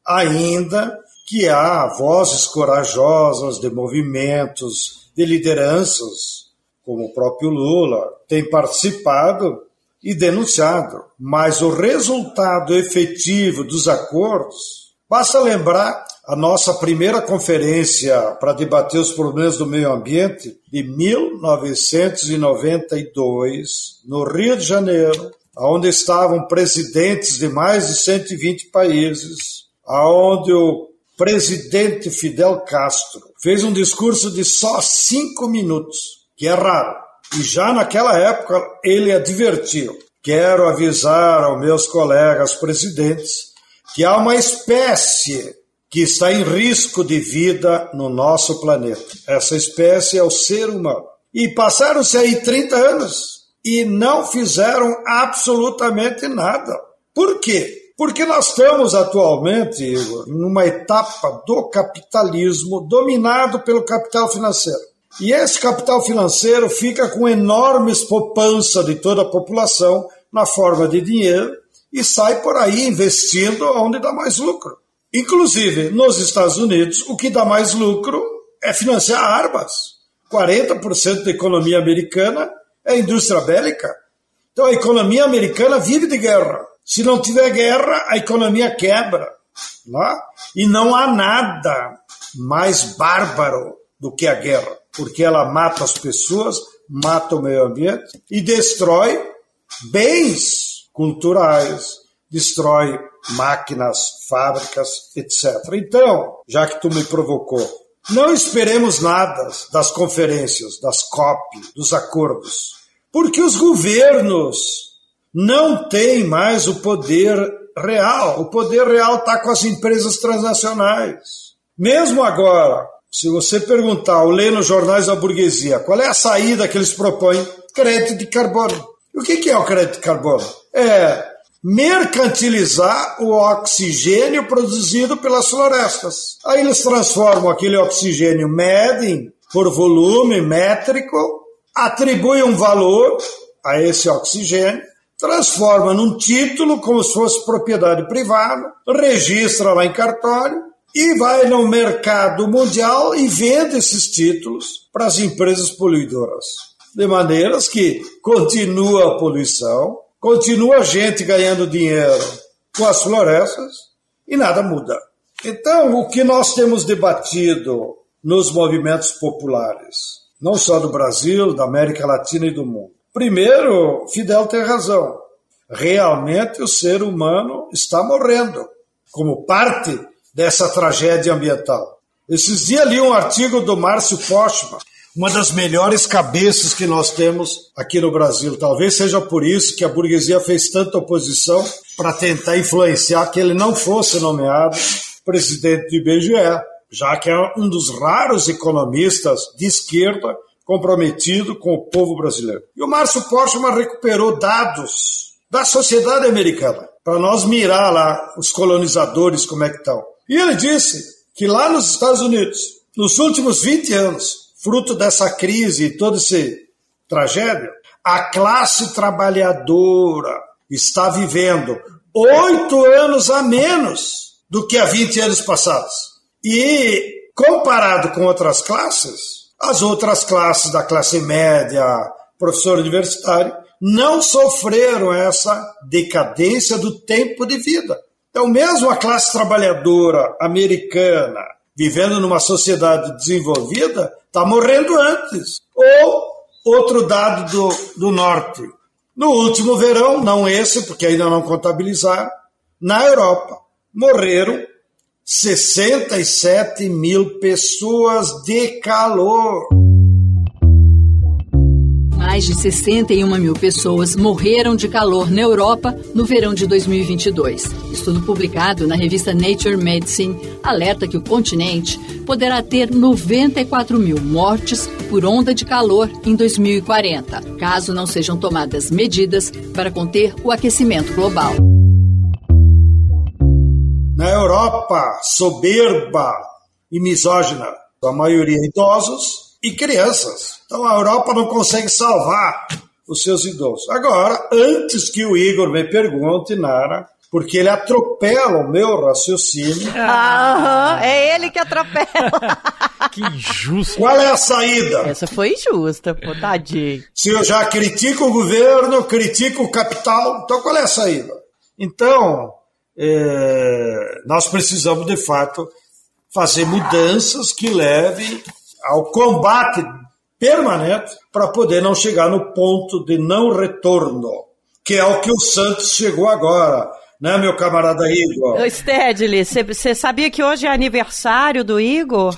Ainda que há vozes corajosas de movimentos, de lideranças como o próprio Lula, tem participado e denunciado. Mas o resultado efetivo dos acordos, basta lembrar a nossa primeira conferência para debater os problemas do meio ambiente de 1992, no Rio de Janeiro, onde estavam presidentes de mais de 120 países, aonde o presidente Fidel Castro fez um discurso de só cinco minutos, que é raro. E já naquela época ele advertiu: quero avisar aos meus colegas presidentes que há uma espécie que está em risco de vida no nosso planeta. Essa espécie é o ser humano. E passaram-se aí 30 anos e não fizeram absolutamente nada. Por quê? Porque nós estamos atualmente, Igor, numa etapa do capitalismo dominado pelo capital financeiro. E esse capital financeiro fica com enormes poupança de toda a população na forma de dinheiro e sai por aí investindo onde dá mais lucro. Inclusive, nos Estados Unidos, o que dá mais lucro é financiar armas. 40% da economia americana é indústria bélica. Então a economia americana vive de guerra. Se não tiver guerra, a economia quebra. Não é? E não há nada mais bárbaro do que a guerra, porque ela mata as pessoas, mata o meio ambiente e destrói bens culturais, destrói máquinas, fábricas, etc. Então, já que tu me provocou, não esperemos nada das conferências, das COP, dos acordos, porque os governos não têm mais o poder real. O poder real está com as empresas transnacionais. Mesmo agora, se você perguntar ou ler nos jornais da burguesia qual é a saída que eles propõem, crédito de carbono. O que é o crédito de carbono? É mercantilizar o oxigênio produzido pelas florestas. Aí eles transformam aquele oxigênio medem por volume métrico, atribuem um valor a esse oxigênio, transforma num título como se fosse propriedade privada, registra lá em cartório e vai no mercado mundial e vende esses títulos para as empresas poluidoras. De maneiras que continua a poluição, continua a gente ganhando dinheiro com as florestas e nada muda. Então, o que nós temos debatido nos movimentos populares, não só do Brasil, da América Latina e do mundo. Primeiro, Fidel tem razão. Realmente o ser humano está morrendo como parte dessa tragédia ambiental. Esses dias li um artigo do Márcio Postman, uma das melhores cabeças que nós temos aqui no Brasil. Talvez seja por isso que a burguesia fez tanta oposição para tentar influenciar que ele não fosse nomeado presidente do IBGE, já que é um dos raros economistas de esquerda comprometido com o povo brasileiro. E o Márcio Postman recuperou dados da sociedade americana para nós mirar lá os colonizadores como é que estão. E ele disse que lá nos Estados Unidos, nos últimos 20 anos, fruto dessa crise e toda essa tragédia, a classe trabalhadora está vivendo oito anos a menos do que há 20 anos passados. E, comparado com outras classes, as outras classes da classe média, professor universitário, não sofreram essa decadência do tempo de vida. Então, mesmo a classe trabalhadora americana, vivendo numa sociedade desenvolvida, está morrendo antes. Ou outro dado do, do norte. No último verão, não esse, porque ainda não contabilizaram, na Europa, morreram 67 mil pessoas de calor mais de 61 mil pessoas morreram de calor na Europa no verão de 2022. Estudo publicado na revista Nature Medicine alerta que o continente poderá ter 94 mil mortes por onda de calor em 2040, caso não sejam tomadas medidas para conter o aquecimento global. Na Europa, soberba e misógina, a maioria idosos, e crianças. Então a Europa não consegue salvar os seus idosos. Agora, antes que o Igor me pergunte, Nara, porque ele atropela o meu raciocínio. Aham, é ele que atropela. que injusto. Qual é a saída? Essa foi injusta, pô, tadinho. Se eu já critico o governo, critico o capital, então qual é a saída? Então, é, nós precisamos, de fato, fazer mudanças que levem ao combate permanente para poder não chegar no ponto de não retorno. que é o que o Santos chegou agora, né, meu camarada Igor? Stedley, você sabia que hoje é aniversário do Igor?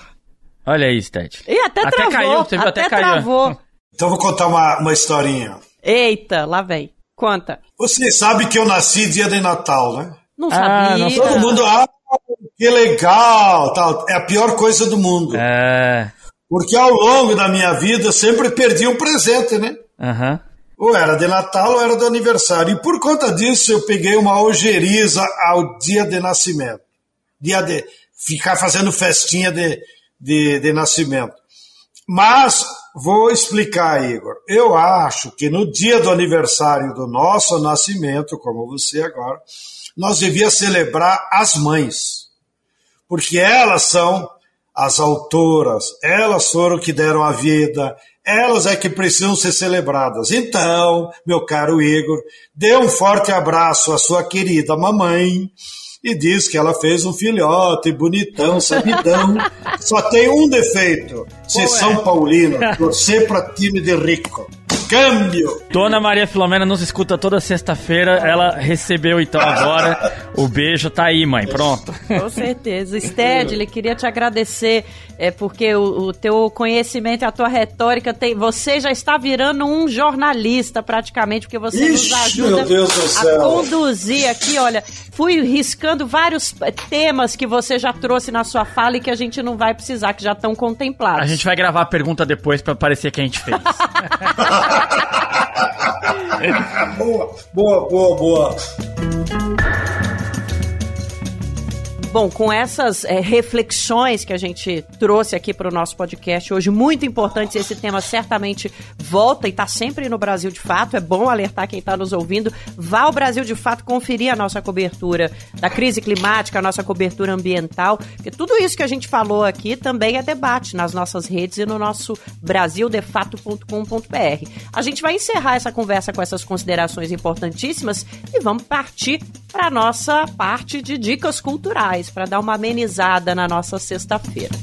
Olha aí, Sted. E até, até travou. Caiu, você viu, até, até caiu. travou. Então vou contar uma, uma historinha. Eita, lá vem. Conta. Você sabe que eu nasci dia de Natal, né? Não ah, sabia. Todo mundo, ah, que legal, tal. É a pior coisa do mundo. É. Porque ao longo da minha vida eu sempre perdi um presente, né? Uhum. Ou era de Natal ou era do aniversário. E por conta disso eu peguei uma ojeriza ao dia de nascimento. Dia de ficar fazendo festinha de, de, de nascimento. Mas vou explicar, Igor. Eu acho que no dia do aniversário do nosso nascimento, como você agora, nós devíamos celebrar as mães. Porque elas são as autoras, elas foram que deram a vida, elas é que precisam ser celebradas. Então, meu caro Igor, dê um forte abraço à sua querida mamãe e diz que ela fez um filhote bonitão, sabidão. Só tem um defeito: ser São Paulino, torcer para time de rico câmbio. Dona Maria Filomena nos escuta toda sexta-feira. Ela recebeu então agora o beijo. Tá aí, mãe. Pronto. Com certeza. Stedley, queria te agradecer é porque o, o, teu conhecimento e a tua retórica tem, você já está virando um jornalista praticamente porque você Ixi, nos ajuda a conduzir aqui, olha, fui riscando vários temas que você já trouxe na sua fala e que a gente não vai precisar que já estão contemplados. A gente vai gravar a pergunta depois para parecer que a gente fez. boa, boa, boa, boa. Bom, com essas é, reflexões que a gente trouxe aqui para o nosso podcast hoje, muito importantes, esse tema certamente volta e está sempre no Brasil de Fato. É bom alertar quem está nos ouvindo. Vá ao Brasil de Fato conferir a nossa cobertura da crise climática, a nossa cobertura ambiental, porque tudo isso que a gente falou aqui também é debate nas nossas redes e no nosso brasildefato.com.br. A gente vai encerrar essa conversa com essas considerações importantíssimas e vamos partir para a nossa parte de dicas culturais para dar uma amenizada na nossa sexta-feira.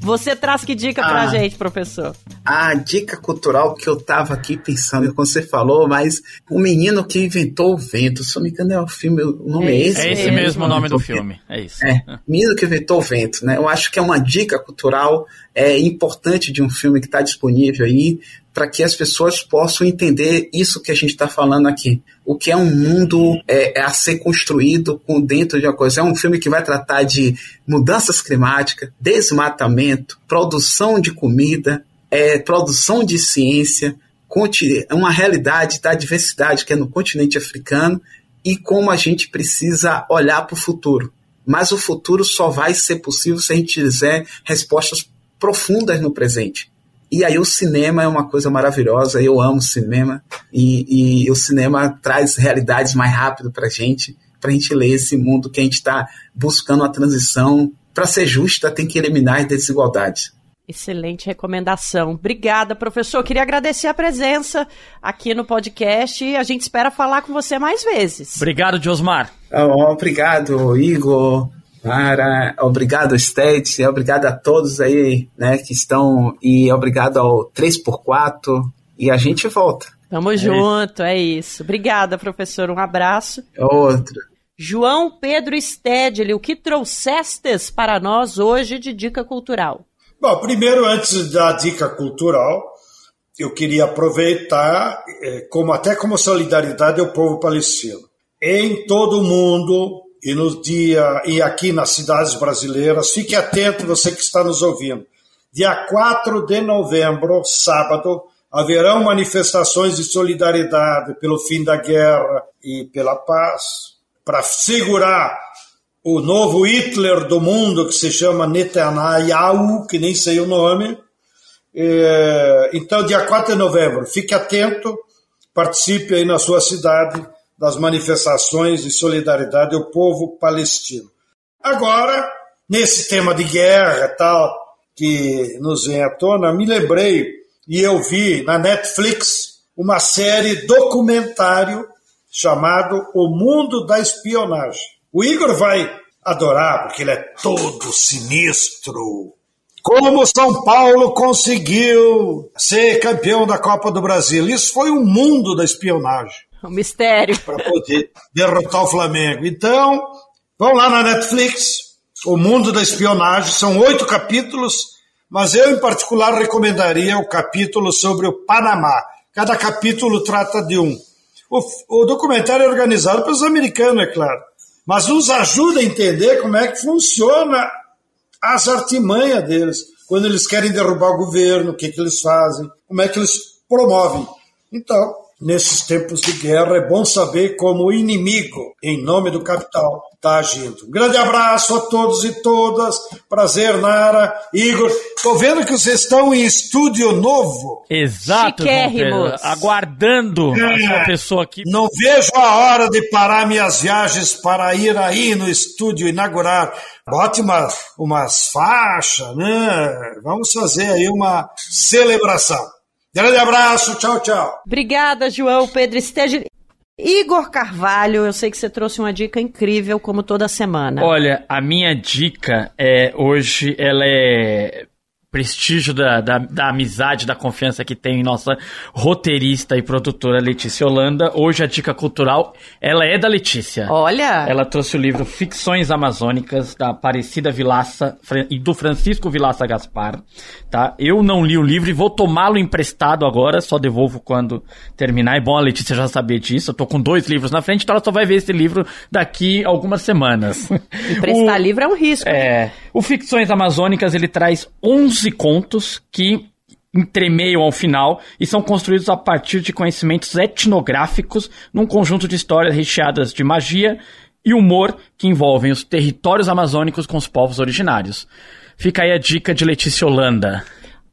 Você traz que dica pra ah, gente, professor? A dica cultural que eu tava aqui pensando quando você falou, mas o menino que inventou o vento, se não me engano é o filme, o nome é, é esse? É esse mesmo, mesmo o nome do filme, é isso. É, menino que inventou o vento, né? Eu acho que é uma dica cultural é, importante de um filme que está disponível aí, para que as pessoas possam entender isso que a gente está falando aqui. O que é um mundo é, é, a ser construído com dentro de uma coisa. É um filme que vai tratar de mudanças climáticas, desmatamento, produção de comida, é, produção de ciência, uma realidade da diversidade que é no continente africano e como a gente precisa olhar para o futuro. Mas o futuro só vai ser possível se a gente tiver respostas profundas no presente. E aí o cinema é uma coisa maravilhosa, eu amo cinema, e, e o cinema traz realidades mais rápido para a gente, para a gente ler esse mundo que a gente está buscando uma transição. Para ser justa, tem que eliminar as desigualdades. Excelente recomendação. Obrigada, professor. Queria agradecer a presença aqui no podcast e a gente espera falar com você mais vezes. Obrigado, Josmar. Oh, obrigado, Igor. Para, obrigado, State, obrigado a todos aí, né, que estão, e obrigado ao 3x4, e a gente volta. Tamo é junto, isso. é isso. Obrigada, professor, um abraço. Outro. João Pedro Stedley, o que trouxestes para nós hoje de dica cultural? Bom, primeiro, antes da dica cultural, eu queria aproveitar, eh, como até como solidariedade ao povo palestino. Em todo o mundo, e no dia e aqui nas cidades brasileiras. Fique atento, você que está nos ouvindo. Dia 4 de novembro, sábado, haverão manifestações de solidariedade pelo fim da guerra e pela paz, para segurar o novo Hitler do mundo, que se chama Netanyahu, que nem sei o nome. É, então, dia 4 de novembro, fique atento, participe aí na sua cidade das manifestações de solidariedade ao povo palestino. Agora, nesse tema de guerra tal que nos vem à tona, me lembrei e eu vi na Netflix uma série documentário chamado O Mundo da Espionagem. O Igor vai adorar porque ele é todo sinistro, como São Paulo conseguiu ser campeão da Copa do Brasil. Isso foi um mundo da espionagem. Um mistério. Para poder derrotar o Flamengo. Então, vão lá na Netflix, O Mundo da Espionagem, são oito capítulos, mas eu, em particular, recomendaria o capítulo sobre o Panamá. Cada capítulo trata de um. O, o documentário é organizado pelos americanos, é claro, mas nos ajuda a entender como é que funciona as artimanhas deles, quando eles querem derrubar o governo, o que, que eles fazem, como é que eles promovem. Então, nesses tempos de guerra, é bom saber como o inimigo, em nome do capital, está agindo. Um grande abraço a todos e todas. Prazer, Nara, Igor. Estou vendo que vocês estão em estúdio novo. Exato, aguardando é, a sua pessoa aqui. Não vejo a hora de parar minhas viagens para ir aí no estúdio inaugurar. Bote umas, umas faixas, né? Vamos fazer aí uma celebração. Grande abraço, tchau, tchau. Obrigada, João Pedro. Esteja. Igor Carvalho, eu sei que você trouxe uma dica incrível, como toda semana. Olha, a minha dica é hoje, ela é prestígio da, da, da, amizade, da confiança que tem em nossa roteirista e produtora Letícia Holanda. Hoje a dica cultural, ela é da Letícia. Olha! Ela trouxe o livro Ficções Amazônicas, da Aparecida Vilaça e do Francisco Vilaça Gaspar. Tá? Eu não li o livro e vou tomá-lo emprestado agora, só devolvo quando terminar. É bom a Letícia já saber disso. Eu tô com dois livros na frente, então ela só vai ver esse livro daqui algumas semanas. Emprestar o, livro é um risco. É. O Ficções Amazônicas, ele traz 11 11 contos que entremeiam ao final e são construídos a partir de conhecimentos etnográficos num conjunto de histórias recheadas de magia e humor que envolvem os territórios amazônicos com os povos originários. Fica aí a dica de Letícia Holanda.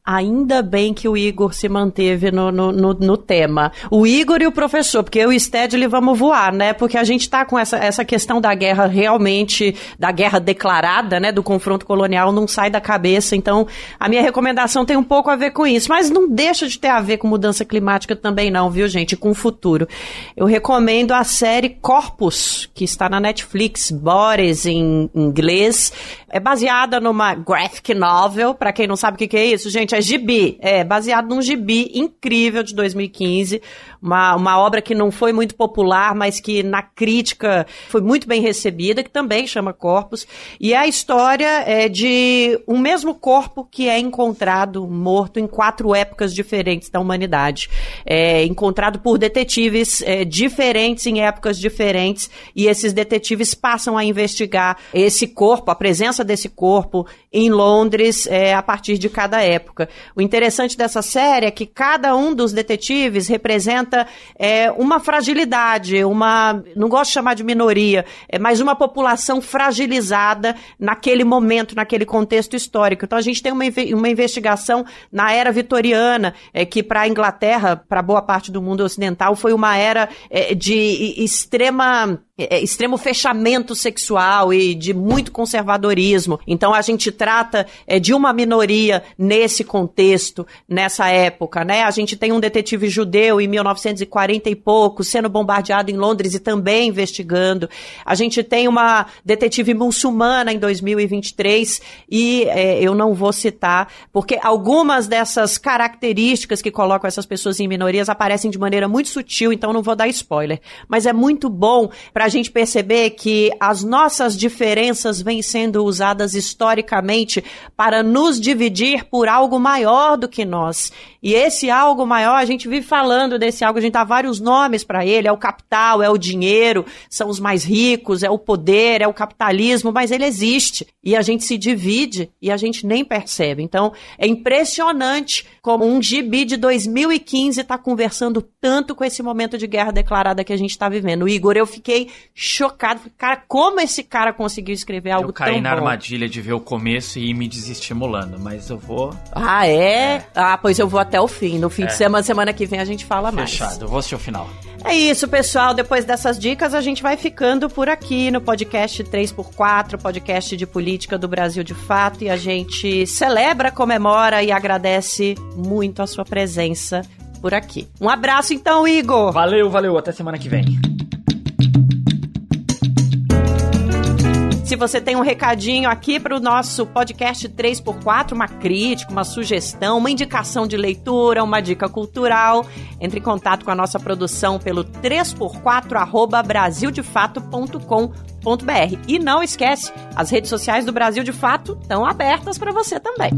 Ainda bem que o Igor se manteve no, no, no, no, tema. O Igor e o professor, porque eu e o Stedley vamos voar, né? Porque a gente tá com essa, essa questão da guerra realmente, da guerra declarada, né? Do confronto colonial, não sai da cabeça. Então, a minha recomendação tem um pouco a ver com isso. Mas não deixa de ter a ver com mudança climática também, não, viu, gente? Com o futuro. Eu recomendo a série Corpus, que está na Netflix, Boris em inglês. É baseada numa graphic novel. Para quem não sabe o que, que é isso, gente, é gibi. É, baseado num gibi incrível de 2015. Uma, uma obra que não foi muito popular, mas que na crítica foi muito bem recebida, que também chama Corpus. E é a história é, de um mesmo corpo que é encontrado morto em quatro épocas diferentes da humanidade. É, encontrado por detetives é, diferentes em épocas diferentes. E esses detetives passam a investigar esse corpo, a presença desse corpo em Londres é, a partir de cada época. O interessante dessa série é que cada um dos detetives representa é, uma fragilidade, uma. não gosto de chamar de minoria, é, mas uma população fragilizada naquele momento, naquele contexto histórico. Então a gente tem uma, uma investigação na era vitoriana, é, que para a Inglaterra, para boa parte do mundo ocidental, foi uma era é, de extrema extremo fechamento sexual e de muito conservadorismo. Então a gente trata é, de uma minoria nesse contexto, nessa época, né? A gente tem um detetive judeu em 1940 e pouco sendo bombardeado em Londres e também investigando. A gente tem uma detetive muçulmana em 2023 e é, eu não vou citar porque algumas dessas características que colocam essas pessoas em minorias aparecem de maneira muito sutil, então não vou dar spoiler. Mas é muito bom para a gente perceber que as nossas diferenças vêm sendo usadas historicamente para nos dividir por algo maior do que nós. E esse algo maior, a gente vive falando desse algo, a gente dá vários nomes para ele: é o capital, é o dinheiro, são os mais ricos, é o poder, é o capitalismo, mas ele existe. E a gente se divide e a gente nem percebe. Então, é impressionante como um gibi de 2015 está conversando tanto com esse momento de guerra declarada que a gente está vivendo. Igor, eu fiquei chocado. Cara, como esse cara conseguiu escrever algo tão bom? Eu caí na armadilha de ver o começo e ir me desestimulando, mas eu vou... Ah, é? é. Ah, pois eu vou até o fim. No fim é. de semana, semana que vem a gente fala Fechado. mais. Fechado, eu vou assistir o final. É isso, pessoal. Depois dessas dicas, a gente vai ficando por aqui no podcast 3x4, podcast de política do Brasil de fato. E a gente celebra, comemora e agradece muito a sua presença por aqui. Um abraço então, Igor. Valeu, valeu. Até semana que vem. Se você tem um recadinho aqui para o nosso podcast 3x4, uma crítica, uma sugestão, uma indicação de leitura, uma dica cultural, entre em contato com a nossa produção pelo 3x4 arroba brasildefato.com.br. E não esquece, as redes sociais do Brasil de Fato estão abertas para você também.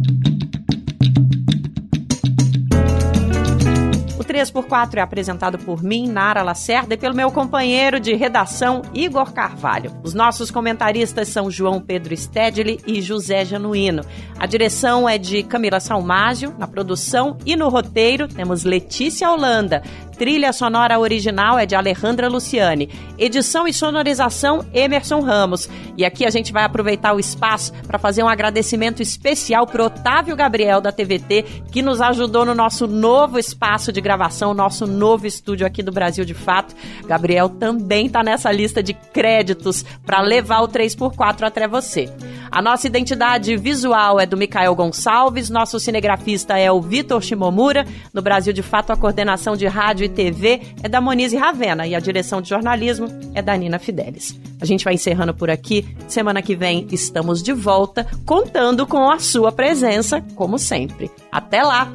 3x4 é apresentado por mim, Nara Lacerda, e pelo meu companheiro de redação, Igor Carvalho. Os nossos comentaristas são João Pedro Stedley e José Januíno. A direção é de Camila Salmásio, na produção e no roteiro temos Letícia Holanda. Trilha sonora original é de Alejandra Luciani. Edição e sonorização Emerson Ramos. E aqui a gente vai aproveitar o espaço para fazer um agradecimento especial para Otávio Gabriel da TVT, que nos ajudou no nosso novo espaço de gravação, nosso novo estúdio aqui do Brasil de Fato. Gabriel também está nessa lista de créditos para levar o 3x4 até você. A nossa identidade visual é do Mikael Gonçalves, nosso cinegrafista é o Vitor Shimomura. No Brasil de Fato, a coordenação de rádio TV é da Monize Ravena e a direção de jornalismo é da Nina Fidelis. A gente vai encerrando por aqui. Semana que vem estamos de volta, contando com a sua presença, como sempre. Até lá!